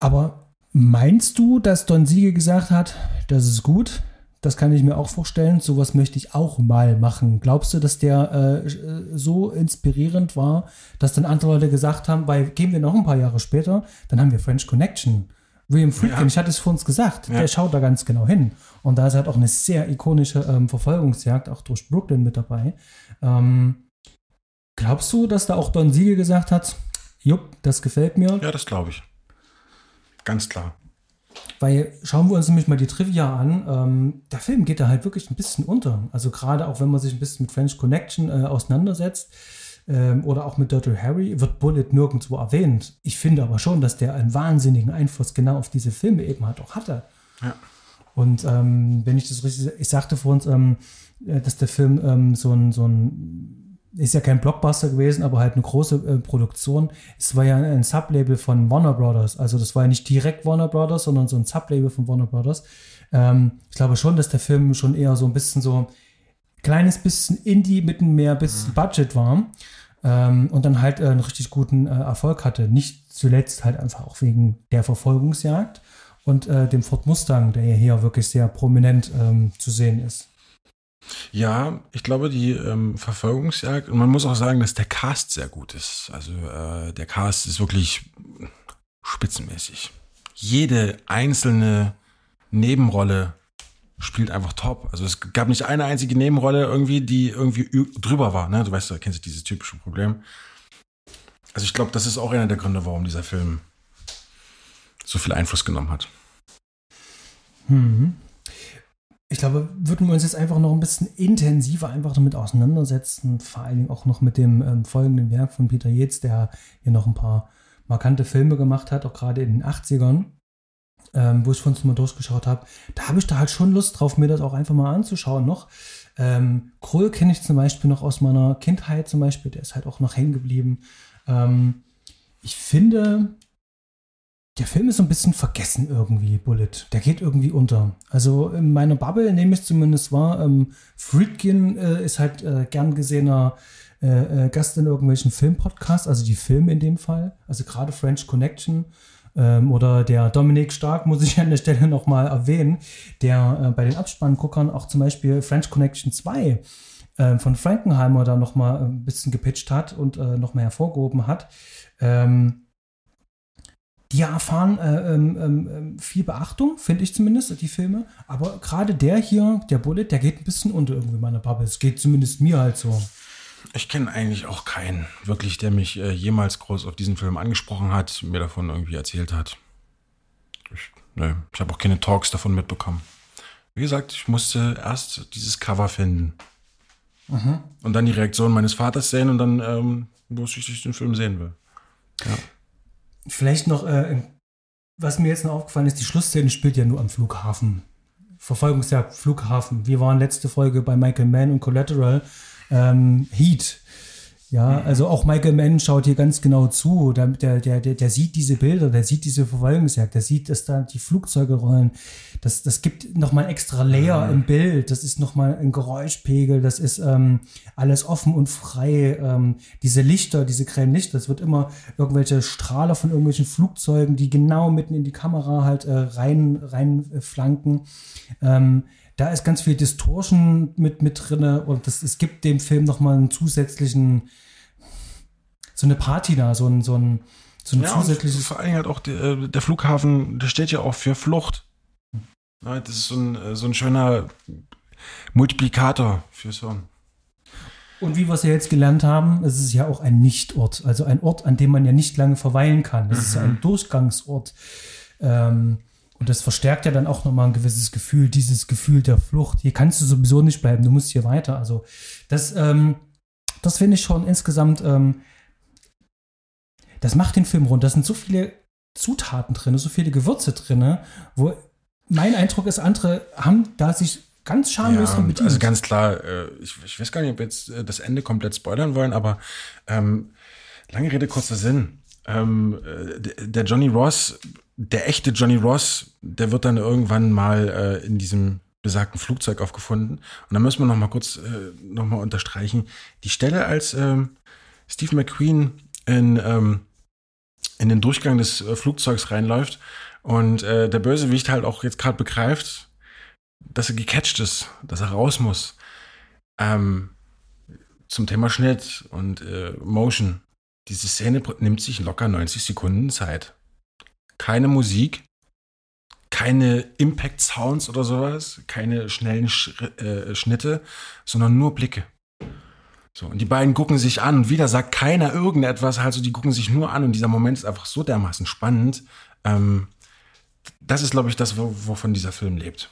[SPEAKER 1] aber meinst du, dass Don Siege gesagt hat, das ist gut? Das kann ich mir auch vorstellen. Sowas möchte ich auch mal machen. Glaubst du, dass der äh, so inspirierend war, dass dann andere Leute gesagt haben, weil gehen wir noch ein paar Jahre später, dann haben wir French Connection. William Friedkin, ja. ich hatte es vor uns gesagt, ja. der schaut da ganz genau hin. Und da ist halt auch eine sehr ikonische ähm, Verfolgungsjagd, auch durch Brooklyn mit dabei. Ähm, glaubst du, dass da auch Don Siegel gesagt hat, jupp, das gefällt mir?
[SPEAKER 2] Ja, das glaube ich. Ganz klar.
[SPEAKER 1] Weil schauen wir uns nämlich mal die Trivia an. Ähm, der Film geht da halt wirklich ein bisschen unter. Also gerade auch wenn man sich ein bisschen mit French Connection äh, auseinandersetzt ähm, oder auch mit Dirty Harry, wird Bullet nirgendwo erwähnt. Ich finde aber schon, dass der einen wahnsinnigen Einfluss genau auf diese Filme eben halt auch hatte. Ja. Und ähm, wenn ich das richtig, ich sagte vor uns, ähm, äh, dass der Film ähm, so ein, so ein ist ja kein Blockbuster gewesen, aber halt eine große äh, Produktion. Es war ja ein Sublabel von Warner Brothers. Also das war ja nicht direkt Warner Brothers, sondern so ein Sublabel von Warner Brothers. Ähm, ich glaube schon, dass der Film schon eher so ein bisschen so kleines bisschen Indie mit mehr bisschen mhm. Budget war ähm, und dann halt äh, einen richtig guten äh, Erfolg hatte. Nicht zuletzt halt einfach auch wegen der Verfolgungsjagd und äh, dem Ford Mustang, der ja hier wirklich sehr prominent ähm, zu sehen ist.
[SPEAKER 2] Ja, ich glaube, die ähm, Verfolgungsjagd, und man muss auch sagen, dass der Cast sehr gut ist. Also äh, der Cast ist wirklich spitzenmäßig. Jede einzelne Nebenrolle spielt einfach top. Also es gab nicht eine einzige Nebenrolle irgendwie, die irgendwie drüber war. Ne? Du weißt, du kennst dieses typische Problem. Also ich glaube, das ist auch einer der Gründe, warum dieser Film so viel Einfluss genommen hat.
[SPEAKER 1] Hm. Ich glaube, würden wir uns jetzt einfach noch ein bisschen intensiver einfach damit auseinandersetzen, vor allen Dingen auch noch mit dem ähm, folgenden Werk von Peter Yates, der hier noch ein paar markante Filme gemacht hat, auch gerade in den 80ern ähm, wo ich von mal durchgeschaut habe, da habe ich da halt schon Lust drauf, mir das auch einfach mal anzuschauen noch. Ähm, Krull kenne ich zum Beispiel noch aus meiner Kindheit zum Beispiel, der ist halt auch noch hängen geblieben. Ähm, ich finde, der Film ist so ein bisschen vergessen irgendwie, Bullet. Der geht irgendwie unter. Also in meiner Bubble nehme ich zumindest wahr, ähm, Friedkin äh, ist halt äh, gern gesehener äh, äh, Gast in irgendwelchen Filmpodcasts, also die Filme in dem Fall, also gerade French Connection ähm, oder der Dominik Stark, muss ich an der Stelle nochmal erwähnen, der äh, bei den Abspannguckern auch zum Beispiel French Connection 2 äh, von Frankenheimer da nochmal ein bisschen gepitcht hat und äh, nochmal hervorgehoben hat. Ähm, die erfahren äh, ähm, ähm, ähm, viel Beachtung, finde ich zumindest, die Filme. Aber gerade der hier, der Bullet, der geht ein bisschen unter irgendwie meiner Bubble. Es geht zumindest mir halt so.
[SPEAKER 2] Ich kenne eigentlich auch keinen, wirklich, der mich äh, jemals groß auf diesen Film angesprochen hat, mir davon irgendwie erzählt hat. Ich, ne, ich habe auch keine Talks davon mitbekommen. Wie gesagt, ich musste erst dieses Cover finden. Mhm. Und dann die Reaktion meines Vaters sehen und dann ähm, wusste ich, dass ich den Film sehen will. Ja.
[SPEAKER 1] Vielleicht noch, äh, was mir jetzt noch aufgefallen ist, die Schlussszene spielt ja nur am Flughafen. Verfolgungsjagd, Flughafen. Wir waren letzte Folge bei Michael Mann und Collateral ähm, Heat. Ja, also auch Michael Mann schaut hier ganz genau zu. Der, der, der, der sieht diese Bilder, der sieht diese Verfolgungsjagd, der sieht, dass da die Flugzeuge rollen. Das, das gibt nochmal extra Layer im Bild. Das ist nochmal ein Geräuschpegel. Das ist ähm, alles offen und frei. Ähm, diese Lichter, diese grellen Lichter, das wird immer irgendwelche Strahler von irgendwelchen Flugzeugen, die genau mitten in die Kamera halt äh, rein, rein äh, flanken. Ähm, da ist ganz viel Distortion mit, mit drin und das, es gibt dem Film nochmal einen zusätzlichen, so eine Patina, so ein, so ein,
[SPEAKER 2] So ein ja, zusätzliches. Vor allem halt auch der, äh, der, Flughafen, der steht ja auch für Flucht. Das ist so ein, äh, so ein schöner Multiplikator fürs Hirn.
[SPEAKER 1] Und wie wir es ja jetzt gelernt haben, es ist ja auch ein Nichtort, also ein Ort, an dem man ja nicht lange verweilen kann. Das mhm. ist ja ein. Durchgangsort. Ähm, und das verstärkt ja dann auch nochmal ein gewisses Gefühl, dieses Gefühl der Flucht. Hier kannst du sowieso nicht bleiben, du musst hier weiter. Also das, ähm, das finde ich schon insgesamt, ähm, das macht den Film rund. Da sind so viele Zutaten drin, so viele Gewürze drin, wo mein Eindruck ist, andere haben da sich ganz schamlos ja,
[SPEAKER 2] bedient. Also ganz klar, äh, ich, ich, weiß gar nicht, ob wir jetzt äh, das Ende komplett spoilern wollen, aber ähm, lange Rede, kurzer Sinn. Ähm, äh, der Johnny Ross, der echte Johnny Ross, der wird dann irgendwann mal äh, in diesem besagten Flugzeug aufgefunden. Und da müssen wir noch mal kurz äh, noch mal unterstreichen. Die Stelle, als ähm, Steve McQueen in, ähm, in den Durchgang des äh, Flugzeugs reinläuft und äh, der Bösewicht halt auch jetzt gerade begreift, dass er gecatcht ist, dass er raus muss. Ähm, zum Thema Schnitt und äh, Motion. Diese Szene nimmt sich locker 90 Sekunden Zeit. Keine Musik, keine Impact Sounds oder sowas, keine schnellen Sch äh, Schnitte, sondern nur Blicke. So, und die beiden gucken sich an und wieder sagt keiner irgendetwas, also die gucken sich nur an und dieser Moment ist einfach so dermaßen spannend. Ähm, das ist, glaube ich, das, wovon dieser Film lebt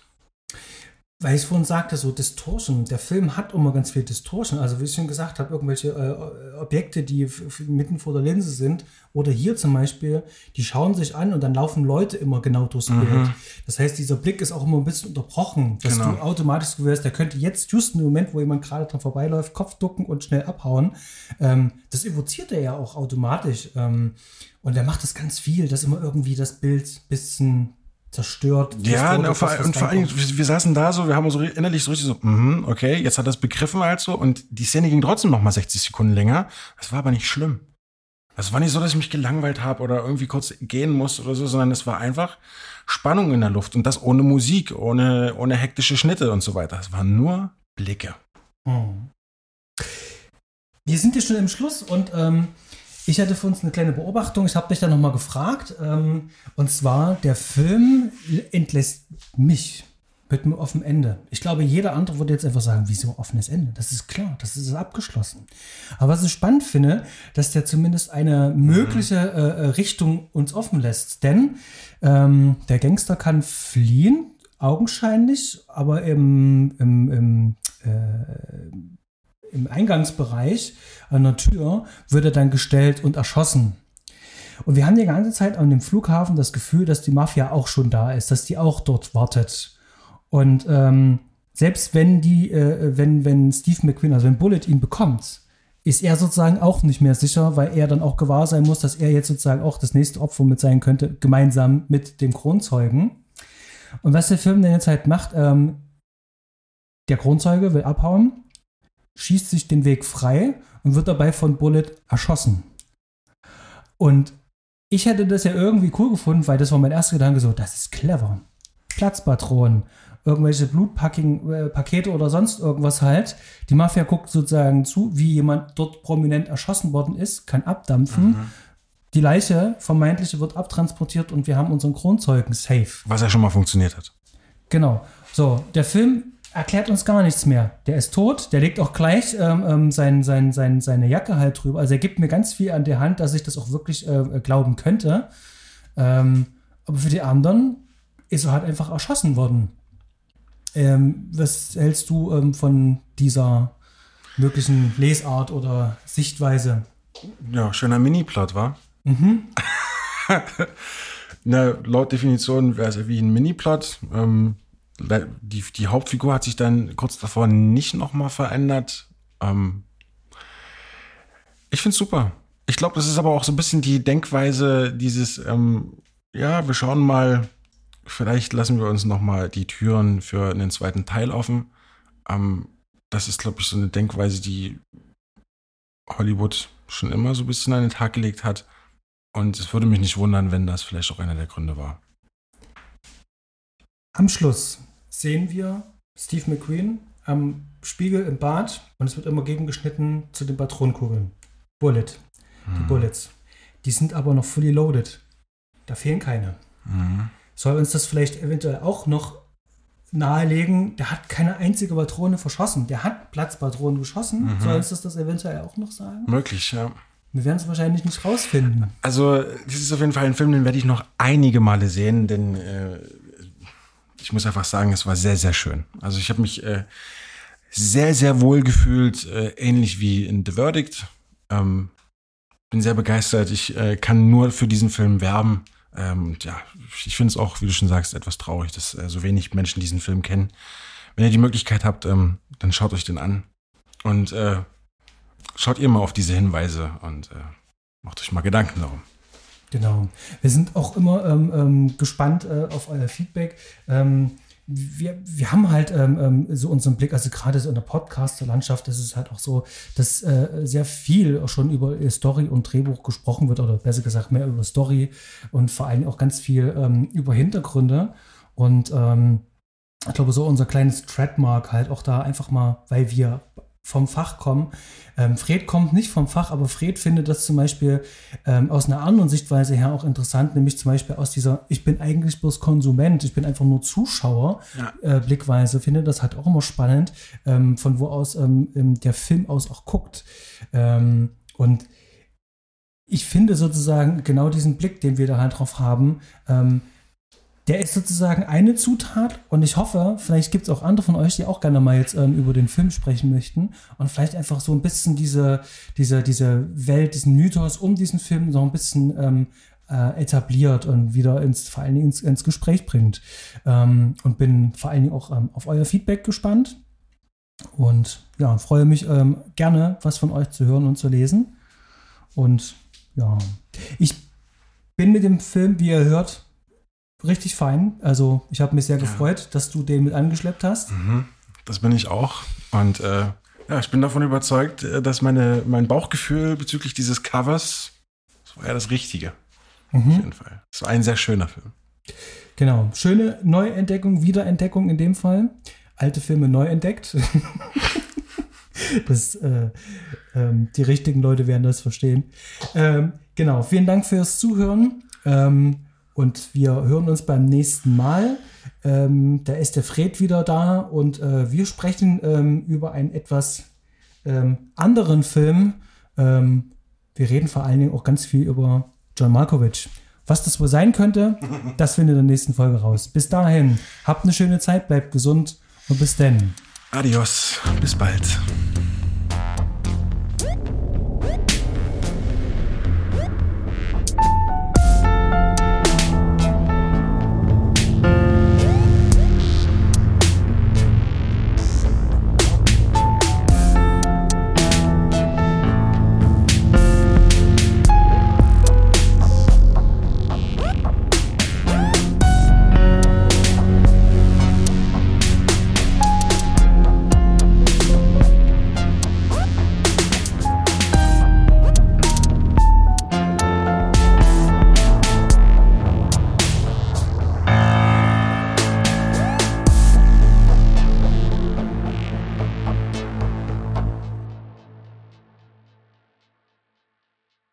[SPEAKER 1] weil ich es vorhin sagte, so Distortion. Der Film hat immer ganz viel Distortion. Also wie ich schon gesagt habe, irgendwelche äh, Objekte, die mitten vor der Linse sind. Oder hier zum Beispiel, die schauen sich an und dann laufen Leute immer genau durchs mhm. Bild. Das heißt, dieser Blick ist auch immer ein bisschen unterbrochen, dass genau. du automatisch gewährst, der könnte jetzt just im Moment, wo jemand gerade dran vorbeiläuft, Kopf ducken und schnell abhauen. Ähm, das evoziert er ja auch automatisch. Ähm, und er macht das ganz viel, dass immer irgendwie das Bild bisschen zerstört.
[SPEAKER 2] Ja, na, vor, und vor allem, wir, wir saßen da so, wir haben so innerlich so richtig so, mm, okay, jetzt hat er es begriffen halt so und die Szene ging trotzdem noch mal 60 Sekunden länger. Das war aber nicht schlimm. Es war nicht so, dass ich mich gelangweilt habe oder irgendwie kurz gehen muss oder so, sondern es war einfach Spannung in der Luft und das ohne Musik, ohne, ohne hektische Schnitte und so weiter. Es waren nur Blicke. Hm.
[SPEAKER 1] Wir sind jetzt schon im Schluss und ähm, ich hatte für uns eine kleine Beobachtung. Ich habe dich da nochmal gefragt. Ähm, und zwar, der Film entlässt mich mit einem offenen Ende. Ich glaube, jeder andere würde jetzt einfach sagen, wieso offenes Ende? Das ist klar, das ist abgeschlossen. Aber was ich spannend finde, dass der zumindest eine mögliche äh, äh, Richtung uns offen lässt. Denn ähm, der Gangster kann fliehen, augenscheinlich, aber im, im, im äh, im Eingangsbereich an der Tür wird er dann gestellt und erschossen. Und wir haben die ganze Zeit an dem Flughafen das Gefühl, dass die Mafia auch schon da ist, dass die auch dort wartet. Und ähm, selbst wenn die, äh, wenn, wenn Steve McQueen, also wenn Bullet ihn bekommt, ist er sozusagen auch nicht mehr sicher, weil er dann auch gewahr sein muss, dass er jetzt sozusagen auch das nächste Opfer mit sein könnte, gemeinsam mit dem Kronzeugen. Und was der Film denn jetzt halt macht, ähm, der Kronzeuge will abhauen schießt sich den Weg frei und wird dabei von Bullet erschossen. Und ich hätte das ja irgendwie cool gefunden, weil das war mein erster Gedanke so, das ist clever. Platzpatronen, irgendwelche Blutpakete äh, oder sonst irgendwas halt. Die Mafia guckt sozusagen zu, wie jemand dort prominent erschossen worden ist, kann abdampfen. Mhm. Die Leiche, vermeintliche, wird abtransportiert und wir haben unseren Kronzeugen safe.
[SPEAKER 2] Was ja schon mal funktioniert hat.
[SPEAKER 1] Genau. So, der Film erklärt uns gar nichts mehr. Der ist tot, der legt auch gleich ähm, ähm, sein, sein, sein, seine Jacke halt drüber. Also er gibt mir ganz viel an der Hand, dass ich das auch wirklich äh, glauben könnte. Ähm, aber für die anderen ist er halt einfach erschossen worden. Ähm, was hältst du ähm, von dieser möglichen Lesart oder Sichtweise?
[SPEAKER 2] Ja, schöner Mini-Plot, war. Mhm. Na, laut Definition wäre es wie ein Mini-Plot. Ähm, die, die Hauptfigur hat sich dann kurz davor nicht nochmal verändert. Ähm, ich finde es super. Ich glaube, das ist aber auch so ein bisschen die Denkweise dieses, ähm, ja, wir schauen mal, vielleicht lassen wir uns nochmal die Türen für einen zweiten Teil offen. Ähm, das ist, glaube ich, so eine Denkweise, die Hollywood schon immer so ein bisschen an den Tag gelegt hat. Und es würde mich nicht wundern, wenn das vielleicht auch einer der Gründe war.
[SPEAKER 1] Am Schluss sehen wir Steve McQueen am Spiegel im Bad und es wird immer gegengeschnitten zu den Patronenkugeln. Bullet. Die hm. Bullets. Die sind aber noch fully loaded. Da fehlen keine.
[SPEAKER 2] Mhm.
[SPEAKER 1] Soll uns das vielleicht eventuell auch noch nahelegen? Der hat keine einzige Patrone verschossen. Der hat Platzpatronen geschossen.
[SPEAKER 2] Mhm.
[SPEAKER 1] Soll uns das, das eventuell auch noch sagen?
[SPEAKER 2] Möglich, ja.
[SPEAKER 1] Wir werden es wahrscheinlich nicht rausfinden.
[SPEAKER 2] Also, das ist auf jeden Fall ein Film, den werde ich noch einige Male sehen, denn äh, ich muss einfach sagen, es war sehr, sehr schön. Also, ich habe mich äh, sehr, sehr wohl gefühlt, äh, ähnlich wie in The Verdict. Ähm, bin sehr begeistert. Ich äh, kann nur für diesen Film werben. Ähm, ja, ich finde es auch, wie du schon sagst, etwas traurig, dass äh, so wenig Menschen diesen Film kennen. Wenn ihr die Möglichkeit habt, ähm, dann schaut euch den an. Und äh, schaut ihr mal auf diese Hinweise und äh, macht euch mal Gedanken darum.
[SPEAKER 1] Genau. Wir sind auch immer ähm, ähm, gespannt äh, auf euer Feedback. Ähm, wir, wir haben halt ähm, ähm, so unseren Blick, also gerade so in der Podcast-Landschaft ist es halt auch so, dass äh, sehr viel schon über Story und Drehbuch gesprochen wird, oder besser gesagt mehr über Story und vor allem auch ganz viel ähm, über Hintergründe. Und ich glaube, so unser kleines Trademark halt auch da einfach mal, weil wir vom Fach kommen. Ähm, Fred kommt nicht vom Fach, aber Fred findet das zum Beispiel ähm, aus einer anderen Sichtweise her auch interessant, nämlich zum Beispiel aus dieser, ich bin eigentlich bloß Konsument, ich bin einfach nur Zuschauer
[SPEAKER 2] Ja.
[SPEAKER 1] äh, Blickweise, findet das halt auch immer spannend, ähm, von wo aus ähm, ähm, der Film aus auch guckt. Ähm, und ich finde sozusagen genau diesen Blick, den wir da halt drauf haben, ähm, der ist sozusagen eine Zutat und ich hoffe, vielleicht gibt es auch andere von euch, die auch gerne mal jetzt ähm, über den Film sprechen möchten und vielleicht einfach so ein bisschen diese, diese, diese Welt, diesen Mythos um diesen Film noch ein bisschen ähm, äh, etabliert und wieder ins, vor allen Dingen ins, ins Gespräch bringt. Ähm, und bin vor allen Dingen auch ähm, auf euer Feedback gespannt und ja, freue mich ähm, gerne, was von euch zu hören und zu lesen. Und ja, ich bin mit dem Film, wie ihr hört, richtig fein. Also ich habe mich sehr gefreut, dass du den mit angeschleppt hast.
[SPEAKER 2] Mhm. Das bin ich auch. Und äh, ja, ich bin davon überzeugt, äh, dass meine, mein Bauchgefühl bezüglich dieses Covers, das war ja das Richtige. Auf
[SPEAKER 1] Mhm.
[SPEAKER 2] jeden Fall. Es war ein sehr schöner Film.
[SPEAKER 1] Genau. Schöne Neuentdeckung, Wiederentdeckung in dem Fall. Alte Filme neu entdeckt. das, äh, ähm, die richtigen Leute werden das verstehen. Ähm, genau. Vielen Dank fürs Zuhören. Ähm, und wir hören uns beim nächsten Mal. Ähm, da ist der Fred wieder da und äh, wir sprechen ähm, über einen etwas ähm, anderen Film. Ähm, wir reden vor allen Dingen auch ganz viel über John Malkovich. Was das wohl sein könnte, das findet in der nächsten Folge raus. Bis dahin, habt eine schöne Zeit, bleibt gesund und bis denn.
[SPEAKER 2] Adios. Bis bald.